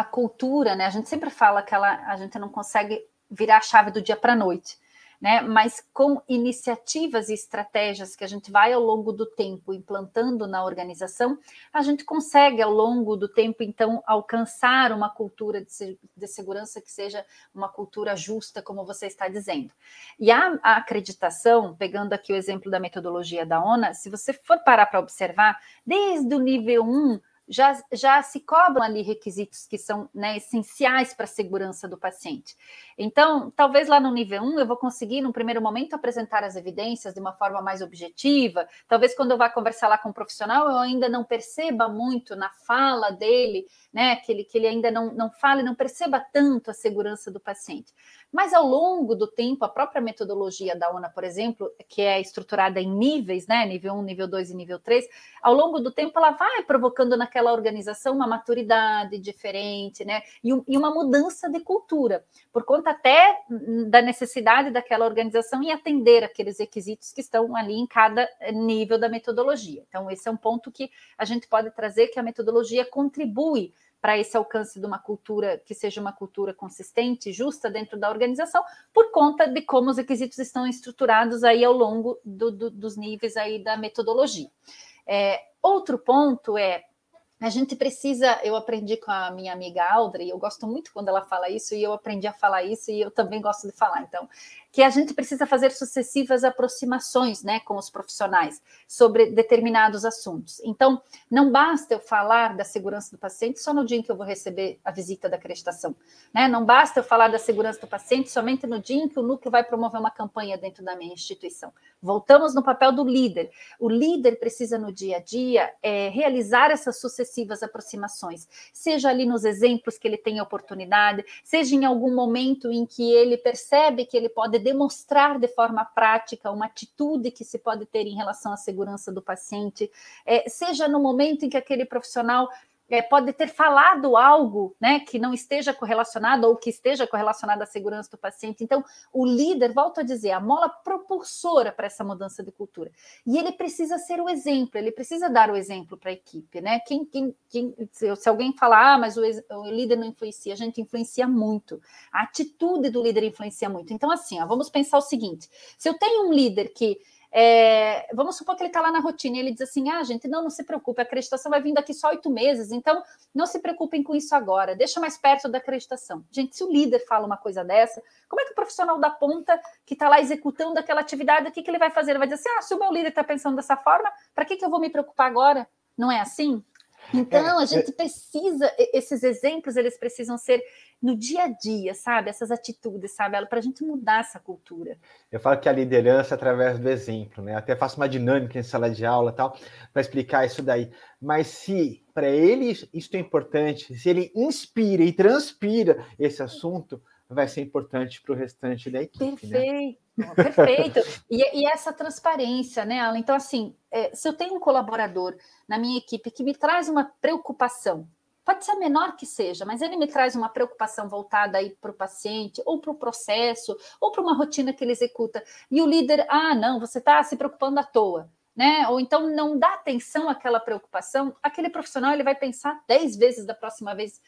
a, cultura, né, a gente sempre fala que ela, a gente não consegue virar a chave do dia para a noite, né? Mas com iniciativas e estratégias que a gente vai ao longo do tempo implantando na organização, a gente consegue ao longo do tempo então alcançar uma cultura de, de segurança que seja uma cultura justa, como você está dizendo. E a, a acreditação, pegando aqui o exemplo da metodologia da ONA, se você for parar para observar, desde o nível 1 já, já se cobram ali requisitos que são né, essenciais para a segurança do paciente. Então, talvez lá no nível 1 eu vou conseguir, no primeiro momento, apresentar as evidências de uma forma mais objetiva. Talvez quando eu vá conversar lá com um profissional, eu ainda não perceba muito na fala dele, né, que ele, que ele ainda não, não fale, não perceba tanto a segurança do paciente. Mas ao longo do tempo, a própria metodologia da ONA, por exemplo, que é estruturada em níveis, né, nível 1, nível 2 e nível 3, ao longo do tempo ela vai provocando naquela naquela organização uma maturidade diferente, né? E, e uma mudança de cultura, por conta até da necessidade daquela organização em atender aqueles requisitos que estão ali em cada nível da metodologia. Então, esse é um ponto que a gente pode trazer que a metodologia contribui para esse alcance de uma cultura que seja uma cultura consistente, justa dentro da organização, por conta de como os requisitos estão estruturados aí ao longo do, do, dos níveis aí da metodologia. É, outro ponto é a gente precisa, eu aprendi com a minha amiga Audrey, eu gosto muito quando ela fala isso, e eu aprendi a falar isso, e eu também gosto de falar. Então, que a gente precisa fazer sucessivas aproximações né, com os profissionais sobre determinados assuntos. Então, não basta eu falar da segurança do paciente só no dia em que eu vou receber a visita da acreditação. Né? Não basta eu falar da segurança do paciente somente no dia em que o núcleo vai promover uma campanha dentro da minha instituição. Voltamos no papel do líder. O líder precisa, no dia a dia, é, realizar essas sucessivas aproximações, seja ali nos exemplos que ele tem oportunidade, seja em algum momento em que ele percebe que ele pode demonstrar de forma prática uma atitude que se pode ter em relação à segurança do paciente, é, seja no momento em que aquele profissional é, pode ter falado algo né, que não esteja correlacionado ou que esteja correlacionado à segurança do paciente. Então, o líder, volto a dizer, a mola propulsora para essa mudança de cultura. E ele precisa ser o exemplo, ele precisa dar o exemplo para a equipe. Né? Quem, quem, quem, se alguém falar, ah, mas o, o, líder não influencia, a gente influencia muito. A atitude do líder influencia muito. Então, assim, ó, vamos pensar o seguinte: se eu tenho um líder que é, vamos supor que ele está lá na rotina e ele diz assim: ah, gente, não, não se preocupe, a acreditação vai vir daqui só oito meses, então não se preocupem com isso agora, deixa mais perto da acreditação. Gente, se o líder fala uma coisa dessa, como é que o profissional da ponta que está lá executando aquela atividade, o que, que ele vai fazer? Ele vai dizer assim: ah, se o meu líder está pensando dessa forma, para que, que eu vou me preocupar agora? Não é assim? Então, a gente precisa, esses exemplos, eles precisam ser no dia a dia, sabe? Essas atitudes, sabe? Para a gente mudar essa cultura. Eu falo que a liderança é através do exemplo, né? Até faço uma dinâmica em sala de aula tal, para explicar isso daí. Mas se para ele isso é importante, se ele inspira e transpira esse assunto, vai ser importante para o restante da equipe. Né? Perfeito. Né? Perfeito. E, e, essa transparência, né, Alan? Então, assim, é, se eu tenho um colaborador na minha equipe que me traz uma preocupação, pode ser a menor que seja, mas ele me traz uma preocupação voltada aí para o paciente, ou para o processo, ou para uma rotina que ele executa, e o líder, ah, não, você está se preocupando à toa. Né? Ou então não dá atenção àquela preocupação, aquele profissional ele vai pensar dez vezes da próxima vez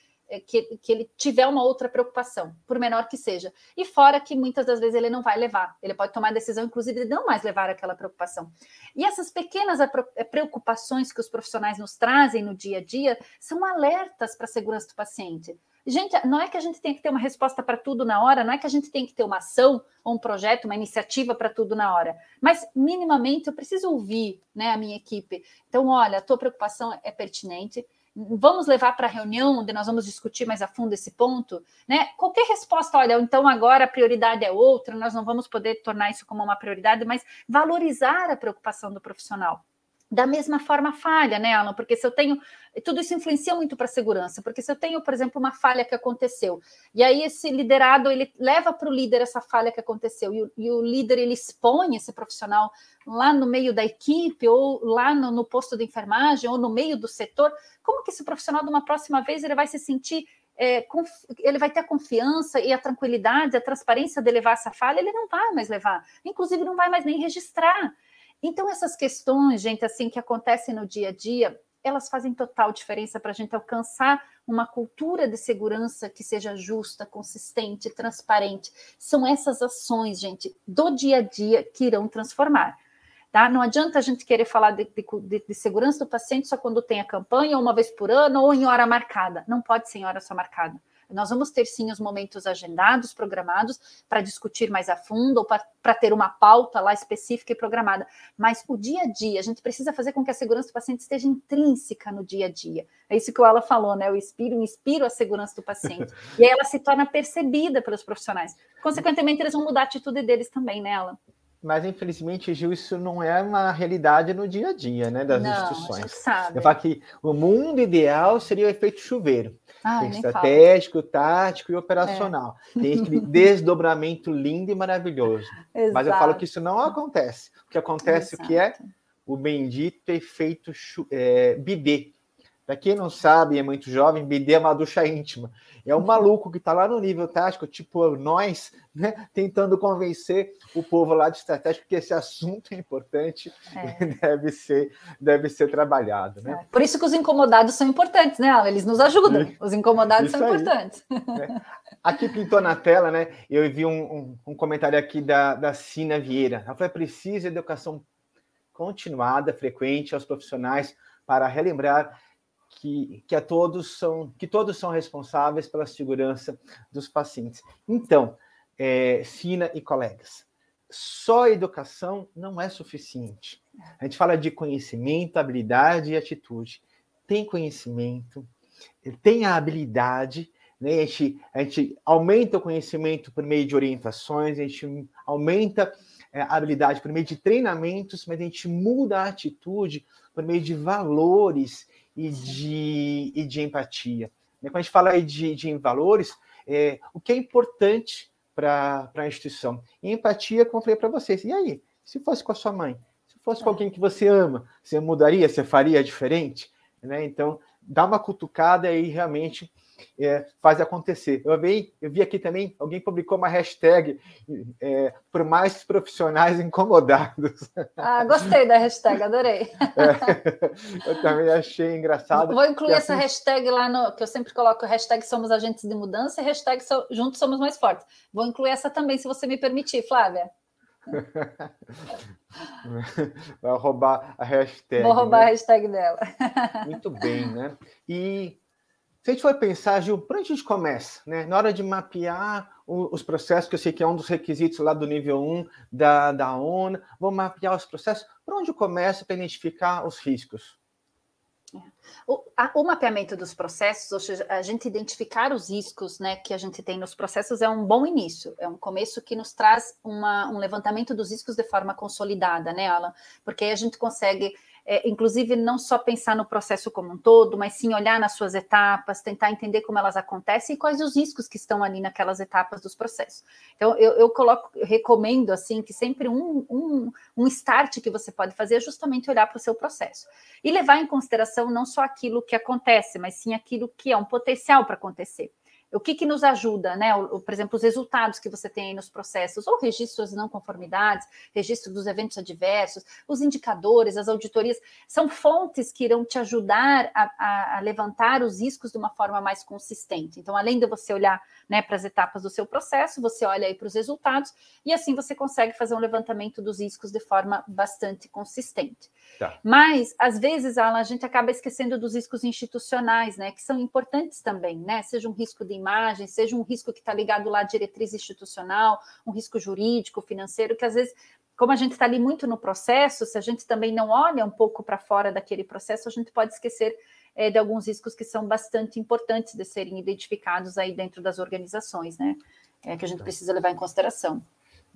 que, que ele tiver uma outra preocupação, por menor que seja. E fora que muitas das vezes ele não vai levar, ele pode tomar a decisão, inclusive, de não mais levar aquela preocupação. E essas pequenas é, preocupações que os profissionais nos trazem no dia a dia são alertas para a segurança do paciente. Gente, não é que a gente tem que ter uma resposta para tudo na hora, não é que a gente tem que ter uma ação ou um projeto, uma iniciativa para tudo na hora, mas minimamente eu preciso ouvir né, a minha equipe. Então, olha, a tua preocupação é pertinente, vamos levar para a reunião onde nós vamos discutir mais a fundo esse ponto, né? Qualquer resposta, olha, então agora a prioridade é outra, nós não vamos poder tornar isso como uma prioridade, mas valorizar a preocupação do profissional da mesma forma falha, né, Alan? Porque se eu tenho. Tudo isso influencia muito para a segurança, porque se eu tenho, por exemplo, uma falha que aconteceu, e aí esse liderado ele leva para o líder essa falha que aconteceu, e o, e o, líder ele expõe esse profissional lá no meio da equipe, ou lá no, no posto de enfermagem, ou no meio do setor, como que esse profissional, de uma próxima vez, ele vai se sentir é, ele vai ter a confiança e a tranquilidade, a transparência de levar essa falha, ele não vai mais levar, inclusive não vai mais nem registrar. Então, essas questões, gente, assim, que acontecem no dia a dia, elas fazem total diferença para a gente alcançar uma cultura de segurança que seja justa, consistente, transparente. São essas ações, gente, do dia a dia que irão transformar. Tá? Não adianta a gente querer falar de, de, de, segurança do paciente só quando tem a campanha, ou uma vez por ano, ou em hora marcada. Não pode ser em hora só marcada. Nós vamos ter sim os momentos agendados, programados, para discutir mais a fundo, ou para ter uma pauta lá específica e programada. Mas o dia a dia, a gente precisa fazer com que a segurança do paciente esteja intrínseca no dia a dia. É isso que o Ela falou, né? Eu inspiro, eu inspiro a segurança do paciente. e aí ela se torna percebida pelos profissionais. Consequentemente, eles vão mudar a atitude deles também, né, Ela? Mas infelizmente, Gil, isso não é uma realidade no dia a dia, né, das não, instituições. Sabe. Eu falo que o mundo ideal seria o efeito chuveiro. Ai, Tem estratégico, fala. tático e operacional. É. Tem aquele desdobramento lindo e maravilhoso. Exato. Mas eu falo que isso não acontece. O que acontece Exato. o que é o bendito efeito é, bidê. Para quem não sabe, é muito jovem, BD é uma ducha íntima. É um maluco que está lá no nível tático, tipo nós, né, tentando convencer o povo lá de estratégia que esse assunto é importante é. e deve ser, deve ser trabalhado. Né? É. Por isso que os incomodados são importantes, né, Alan? Eles nos ajudam. Os incomodados são aí. importantes. É. Aqui pintou na tela, né? Eu vi um, um, um comentário aqui da, da Cina Vieira. Ela falou: precisa educação continuada, frequente aos profissionais para relembrar que, que, a todos são, que todos são responsáveis pela segurança dos pacientes. Então, é, Sina e colegas, só educação não é suficiente. A gente fala de conhecimento, habilidade e atitude. Tem conhecimento, tem a habilidade, né? a, gente, a gente aumenta o conhecimento por meio de orientações, a gente aumenta é, a habilidade por meio de treinamentos, mas a gente muda a atitude por meio de valores e de, e de empatia. Quando a gente fala aí de, de valores, é, o que é importante para a instituição? E empatia, como eu falei para vocês. E aí, se fosse com a sua mãe, se fosse com é. alguém que você ama, você mudaria, você faria diferente? Né? Então, dá uma cutucada e realmente é, faz acontecer. Eu vi, eu vi aqui também, alguém publicou uma hashtag é, por mais profissionais incomodados. Ah, gostei da hashtag, adorei. É, eu também achei engraçado. Vou incluir essa assim... hashtag lá no. que eu sempre coloco hashtag Somos Agentes de Mudança e hashtag so, Juntos Somos Mais Fortes. Vou incluir essa também, se você me permitir, Flávia. Vai roubar a hashtag. Vou roubar né? a hashtag dela. Muito bem, né? E se a gente for pensar, Gil, por onde a gente começa? Né? Na hora de mapear os processos, que eu sei que é um dos requisitos lá do nível 1 da, da ONU, vou mapear os processos, por onde eu começo para identificar os riscos? O, a, o, mapeamento dos processos, ou seja, a gente identificar os riscos né, que a gente tem nos processos é um bom início, é um começo que nos traz uma, um levantamento dos riscos de forma consolidada, né, Alan? Porque aí a gente consegue é, inclusive não só pensar no processo como um todo, mas sim olhar nas suas etapas, tentar entender como elas acontecem e quais os riscos que estão ali naquelas etapas dos processos. Então, eu, eu coloco, eu recomendo assim que sempre um, um, um start que você pode fazer é justamente olhar para o seu processo e levar em consideração não só aquilo que acontece, mas sim aquilo que é um potencial para acontecer o que, que nos ajuda, né? Por exemplo, os resultados que você tem aí nos processos, ou registros de não conformidades, registro dos eventos adversos, os indicadores, as auditorias, são fontes que irão te ajudar a, a, a levantar os riscos de uma forma mais consistente. Então, além de você olhar né, para as etapas do seu processo, você olha aí para os resultados, e assim você consegue fazer um levantamento dos riscos de forma bastante consistente. Tá. Mas, às vezes, Alan, a gente acaba esquecendo dos riscos institucionais, né? Que são importantes também, né? Seja um risco de imagem, seja um risco que está ligado lá à diretriz institucional, um risco jurídico, financeiro, que às vezes, como a gente está ali muito no processo, se a gente também não olha um pouco para fora daquele processo, a gente pode esquecer é, de alguns riscos que são bastante importantes de serem identificados aí dentro das organizações, né? É, que a gente precisa levar em consideração.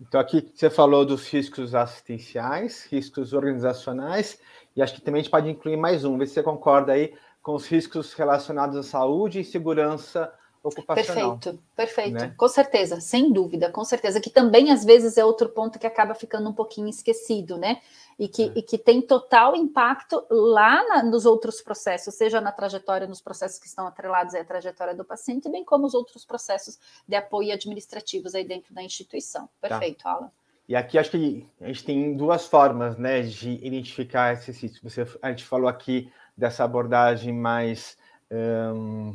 Então, aqui você falou dos riscos assistenciais, riscos organizacionais, e acho que também a gente pode incluir mais um, ver se você concorda aí com os riscos relacionados à saúde e segurança ocupacional. Perfeito, perfeito, né? com certeza, sem dúvida, com certeza, que também às vezes é outro ponto que acaba ficando um pouquinho esquecido, né? E que, é. e que tem total impacto lá na, nos outros processos, seja na trajetória, nos processos que estão atrelados à trajetória do paciente, bem como os outros processos de apoio administrativos aí dentro da instituição. Tá. Perfeito, tá. Alan. E aqui acho que a gente tem duas formas né, de identificar esses riscos. Você, a gente falou aqui dessa abordagem mais. Um,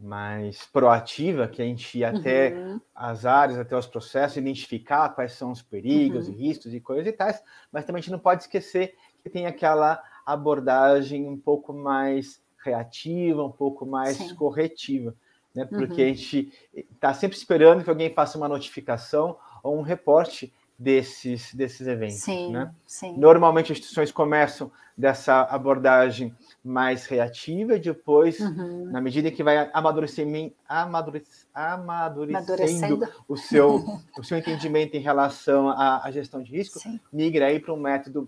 mais proativa, que a gente ia até uhum. as áreas, até os processos, identificar quais são os perigos uhum. e riscos e coisas e tais, mas também a gente não pode esquecer que tem aquela abordagem um pouco mais reativa, um pouco mais Sim. corretiva, né? Porque uhum. a gente está sempre esperando que alguém faça uma notificação ou um reporte desses, desses eventos. Sim, né? sim. Normalmente as instituições começam dessa abordagem mais reativa, depois, uhum. na medida que vai amadurecendo, amadurecendo, amadurecendo o, seu, o seu entendimento em relação à, à gestão de risco, sim. migra aí para um método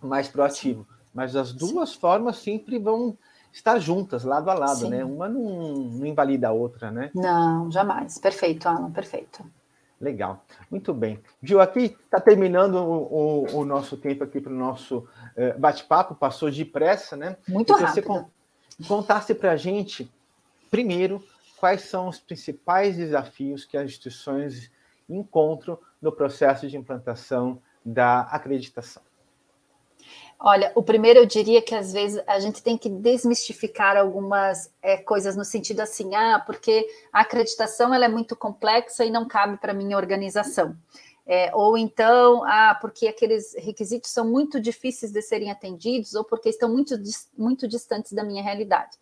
mais proativo. Sim. Mas as duas sim. formas sempre vão estar juntas, lado a lado, né? Uma não, não invalida a outra, né? Não, jamais. Perfeito, Alan, perfeito. Legal, muito bem. Gil, aqui está terminando o, o, o, nosso tempo aqui para o nosso uh, bate-papo, passou depressa, né? Muito rápido. Você con contasse para a gente, primeiro, quais são os principais desafios que as instituições encontram no processo de implantação da acreditação. Olha, o primeiro eu diria que às vezes a gente tem que desmistificar algumas é, coisas no sentido assim, ah, porque a acreditação ela é muito complexa e não cabe para minha organização. É, ou então, ah, porque aqueles requisitos são muito difíceis de serem atendidos, ou porque estão muito, muito distantes da minha realidade.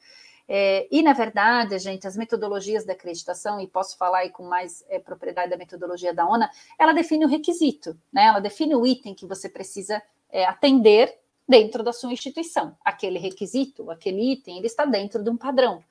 É, e, na verdade, gente, as metodologias da acreditação, e posso falar aí com mais é, propriedade da metodologia da ONA, ela define o requisito, né? ela define o item que você precisa é, atender dentro da sua instituição. Aquele requisito, aquele item, ele está dentro de um padrão,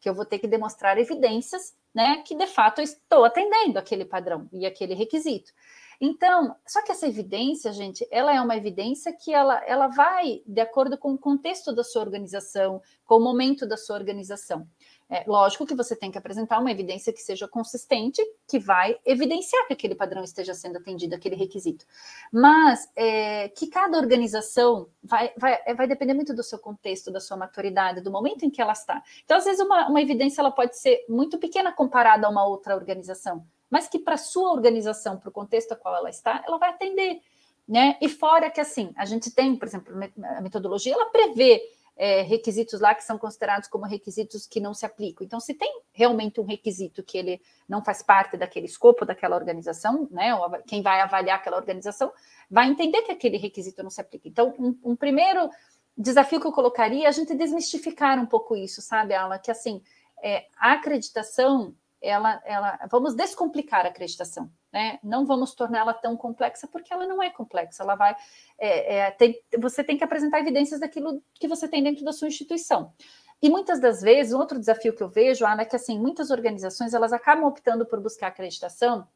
que eu vou ter que demonstrar evidências, né, que de fato eu estou atendendo aquele padrão e aquele requisito. Então, só que essa evidência, gente, ela é uma evidência que ela, ela vai de acordo com o contexto da sua organização, com o momento da sua organização. É, lógico que você tem que apresentar uma evidência que seja consistente, que vai evidenciar que aquele padrão esteja sendo atendido, aquele requisito. Mas é, que cada organização vai, vai, é, vai depender muito do seu contexto, da sua maturidade, do momento em que ela está. Então, às vezes, uma, uma evidência ela pode ser muito pequena comparada a uma outra organização, mas que para a sua organização, para o contexto a qual ela está, ela vai atender. Né? E fora que assim, a gente tem, por exemplo, a metodologia, ela prevê é, requisitos lá que são considerados como requisitos que não se aplicam. Então, se tem realmente um requisito que ele não faz parte daquele escopo daquela organização, né, quem vai avaliar aquela organização vai entender que aquele requisito não se aplica. Então, um, um primeiro desafio que eu colocaria é a gente desmistificar um pouco isso, sabe, Ala? Que assim, é, a acreditação ela, ela, vamos descomplicar a acreditação, né? Não vamos torná-la tão complexa porque ela não é complexa. Ela vai, é, é, tem, você tem que apresentar evidências daquilo que você tem dentro da sua instituição. E muitas das vezes, um outro desafio que eu vejo, Ana, é que assim muitas organizações elas acabam optando por buscar acreditação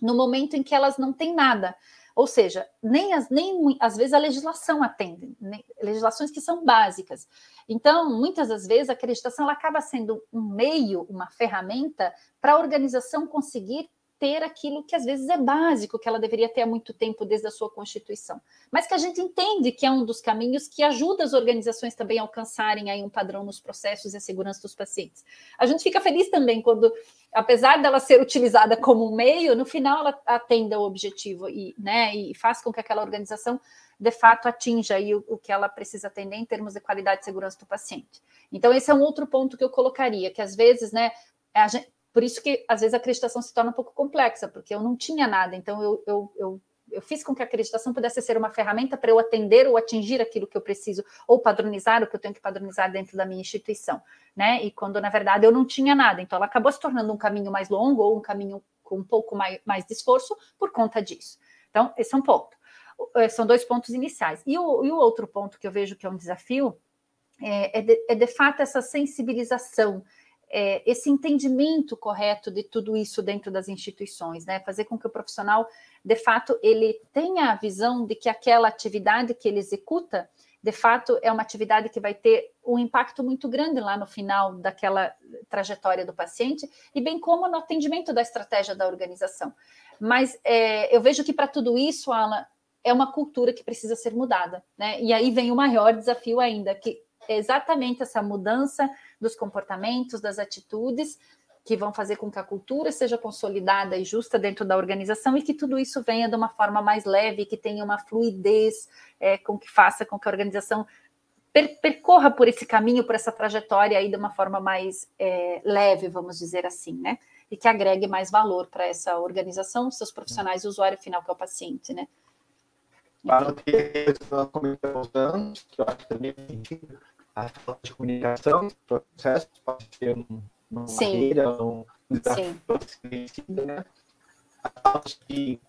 no momento em que elas não têm nada. Ou seja, nem, as, nem às vezes a legislação atende, legislações que são básicas. Então, muitas das vezes, a acreditação ela acaba sendo um meio, uma ferramenta para a organização conseguir ter aquilo que às vezes é básico, que ela deveria ter há muito tempo desde a sua constituição. Mas que a gente entende que é um dos caminhos que ajuda as organizações também a alcançarem aí um padrão nos processos e a segurança dos pacientes. A gente fica feliz também quando, apesar dela ser utilizada como um meio, no final ela atenda o objetivo e, né, e faz com que aquela organização de fato atinja aí o, o que ela precisa atender em termos de qualidade e segurança do paciente. Então, esse é um outro ponto que eu colocaria, que às vezes, né, a gente, por isso que, às vezes, a acreditação se torna um pouco complexa, porque eu não tinha nada. Então, eu, eu, eu, eu fiz com que a acreditação pudesse ser uma ferramenta para eu atender ou atingir aquilo que eu preciso, ou padronizar o que eu tenho que padronizar dentro da minha instituição. Né? E quando, na verdade, eu não tinha nada. Então, ela acabou se tornando um caminho mais longo ou um caminho com um pouco mais, mais de esforço por conta disso. Então, esse é um ponto. É, são dois pontos iniciais. E o, e o outro ponto que eu vejo que é um desafio é, é, de, é de fato essa sensibilização é, esse entendimento correto de tudo isso dentro das instituições, né? Fazer com que o profissional, de fato, ele tenha a visão de que aquela atividade que ele executa, de fato, é uma atividade que vai ter um impacto muito grande lá no final daquela trajetória do paciente, e bem como no atendimento da estratégia da organização. Mas é, eu vejo que para tudo isso, Alan, é uma cultura que precisa ser mudada, né? E aí vem o maior desafio ainda, que é exatamente essa mudança dos comportamentos, das atitudes, que vão fazer com que a cultura seja consolidada e justa dentro da organização e que tudo isso venha de uma forma mais leve, que tenha uma fluidez, é, com que faça com que a organização per percorra por esse caminho, por essa trajetória aí de uma forma mais é, leve, vamos dizer assim, né? E que agregue mais valor para essa organização, seus profissionais e o usuário final, que é o paciente, né? Para o que eu acho que também é a falta de comunicação, processo pode ser uma Sim. barreira, um desafio né? A falta de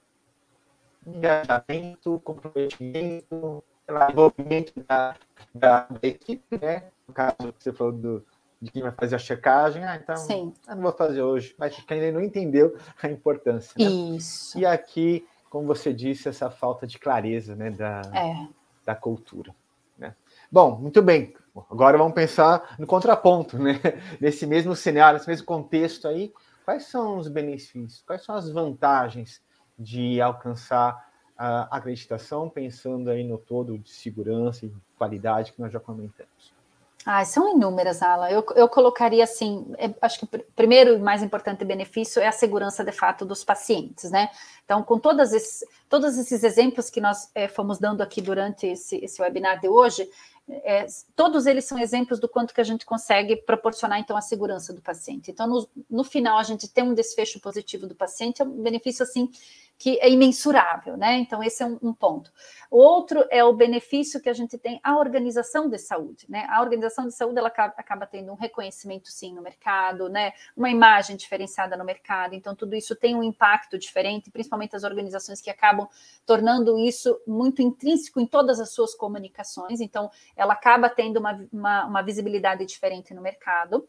engajamento, comprometimento, envolvimento da, da, da, equipe, né? No caso que você falou do, de quem vai fazer a checagem, ah, então Sim. eu não vou fazer hoje, mas quem ainda não entendeu a importância. Né? Isso. E aqui, como você disse, essa falta de clareza né, da, é. da cultura. Bom, muito bem. Agora vamos pensar no contraponto, né? Nesse mesmo cenário, nesse mesmo contexto aí, quais são os benefícios, quais são as vantagens de alcançar a acreditação, pensando aí no todo de segurança e qualidade que nós já comentamos? Ah, são inúmeras, Alan. Eu, eu colocaria assim, é, acho que o primeiro e mais importante benefício é a segurança de fato dos pacientes, né? Então, com todas esses, todos esses exemplos que nós é, fomos dando aqui durante esse, esse webinar de hoje, é, todos eles são exemplos do quanto que a gente consegue proporcionar, então, a segurança do paciente. Então, no, no final, a gente tem um desfecho positivo do paciente, é um benefício, assim, que é imensurável, né? Então, esse é um, um, ponto. Outro é o benefício que a gente tem à organização de saúde, né? A organização de saúde, ela acaba, acaba tendo um reconhecimento, sim, no mercado, né? Uma imagem diferenciada no mercado, então, tudo isso tem um impacto diferente, principalmente as organizações que acabam tornando isso muito intrínseco em todas as suas comunicações, então, ela acaba tendo uma, uma, uma visibilidade diferente no mercado.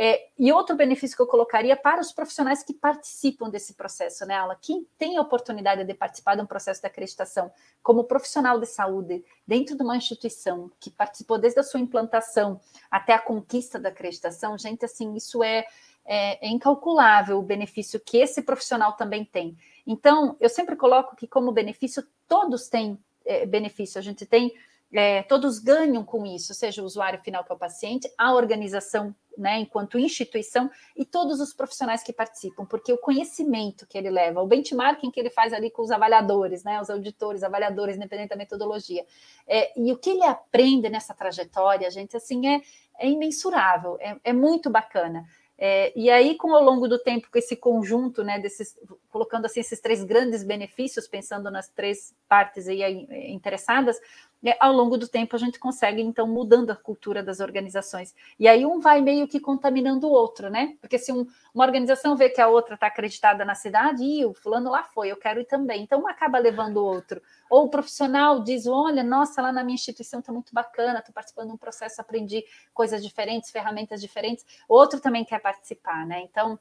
É, e outro benefício que eu colocaria para os profissionais que participam desse processo, né, Ala? Quem tem a oportunidade de participar de um processo de acreditação como profissional de saúde dentro de uma instituição que participou desde a sua implantação até a conquista da acreditação, gente, assim, isso é, é, é incalculável o benefício que esse profissional também tem. Então, eu sempre coloco que, como benefício, todos têm é, benefício. A gente tem é, todos ganham com isso, seja o usuário final que é o paciente, a organização, né, enquanto instituição, e todos os profissionais que participam, porque o conhecimento que ele leva, o benchmarking que ele faz ali com os avaliadores, né, os auditores, avaliadores, independente da metodologia, é, e o que ele aprende nessa trajetória, gente, assim, é, é imensurável, é, é muito bacana. É, e aí, com ao longo do tempo, com esse conjunto, né, desses, colocando assim esses três grandes benefícios, pensando nas três partes aí interessadas, ao longo do tempo a gente consegue, então, mudando a cultura das organizações. E aí um vai meio que contaminando o outro, né? Porque se um, uma organização vê que a outra está acreditada na cidade, e o fulano lá foi, eu quero ir também. Então, um acaba levando o outro. Ou o profissional diz, olha, nossa, lá na minha instituição está muito bacana, estou participando de um processo, aprendi coisas diferentes, ferramentas diferentes. O outro também quer participar, né? Então,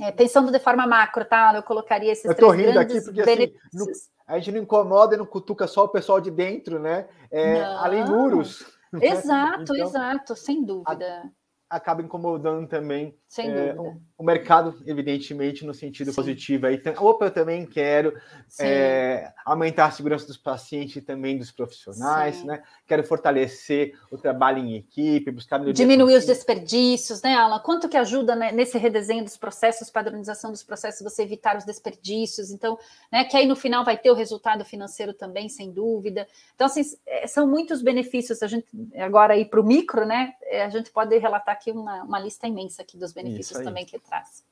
é, pensando de forma macro, tá? Eu colocaria esses eu três rindo aqui porque, benefícios. Assim, a gente não incomoda e não cutuca só o pessoal de dentro, né? É, além muros. Exato, então, exato, sem dúvida. A, acaba incomodando também sem é, dúvida. O, o, mercado, evidentemente, no sentido Sim. positivo. Aí, opa, eu também quero é, aumentar a segurança dos pacientes e também dos profissionais, Sim. né? Quero fortalecer o trabalho em equipe, buscar diminuir os desperdícios, né, Alan? Quanto que ajuda né, nesse redesenho dos processos, padronização dos processos, você evitar os desperdícios? Então, né, que aí no final vai ter o resultado financeiro também, sem dúvida. Então, assim, é, são muitos benefícios. A gente agora aí para o micro, né? É, a gente pode relatar aqui uma, uma lista imensa aqui dos benefícios benefícios também que traz.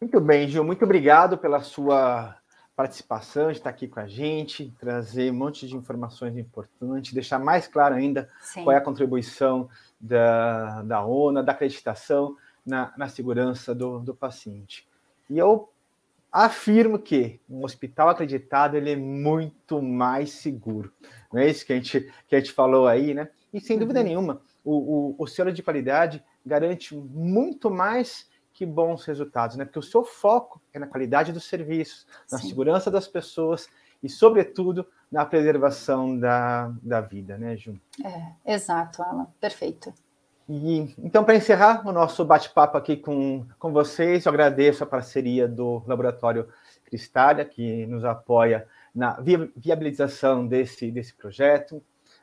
Muito bem, Gil, muito obrigado pela sua participação, de estar aqui com a gente, trazer um monte de informações importantes, deixar mais claro ainda Sim. qual é a contribuição da, da ONA, da acreditação na, na segurança do, do paciente. E eu afirmo que um hospital acreditado ele é muito mais seguro. Não é isso que a gente, que a gente falou aí, né? E sem dúvida uhum. nenhuma, o, o, o selo de qualidade garante muito mais que bons resultados, né? Porque o seu foco é na qualidade dos serviços, na Sim. segurança das pessoas e, sobretudo, na preservação da, da vida, né, Ju? É, exato, Alan, perfeito. E, então, para encerrar o nosso bate-papo aqui com, com vocês, eu agradeço a parceria do Laboratório Cristália, que nos apoia na viabilização desse, desse projeto.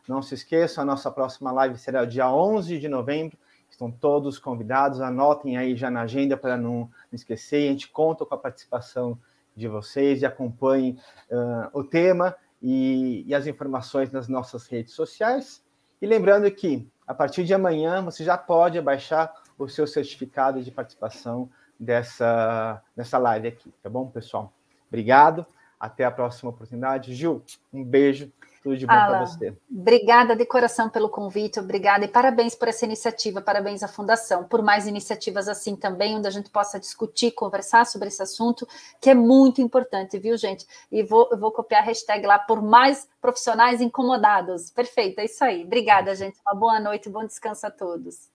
Não se esqueçam, a nossa próxima live será dia 11 de novembro, Estão todos convidados, anotem aí já na agenda para não esquecer. A gente conta com a participação de vocês e acompanhem uh, o tema e, e, as informações nas nossas redes sociais. E lembrando que, a partir de amanhã, você já pode baixar o seu certificado de participação dessa, dessa live aqui, tá bom, pessoal? Obrigado, até a próxima oportunidade. Gil, um beijo tudo de bom para você. Obrigada de coração pelo convite, obrigada e parabéns por essa iniciativa, parabéns à Fundação, por mais iniciativas assim também, onde a gente possa discutir, conversar sobre esse assunto, que é muito importante, viu, gente? E vou, eu vou copiar a hashtag lá por mais profissionais incomodados. Perfeito, é isso aí. Obrigada, gente. Uma boa noite, bom descanso a todos.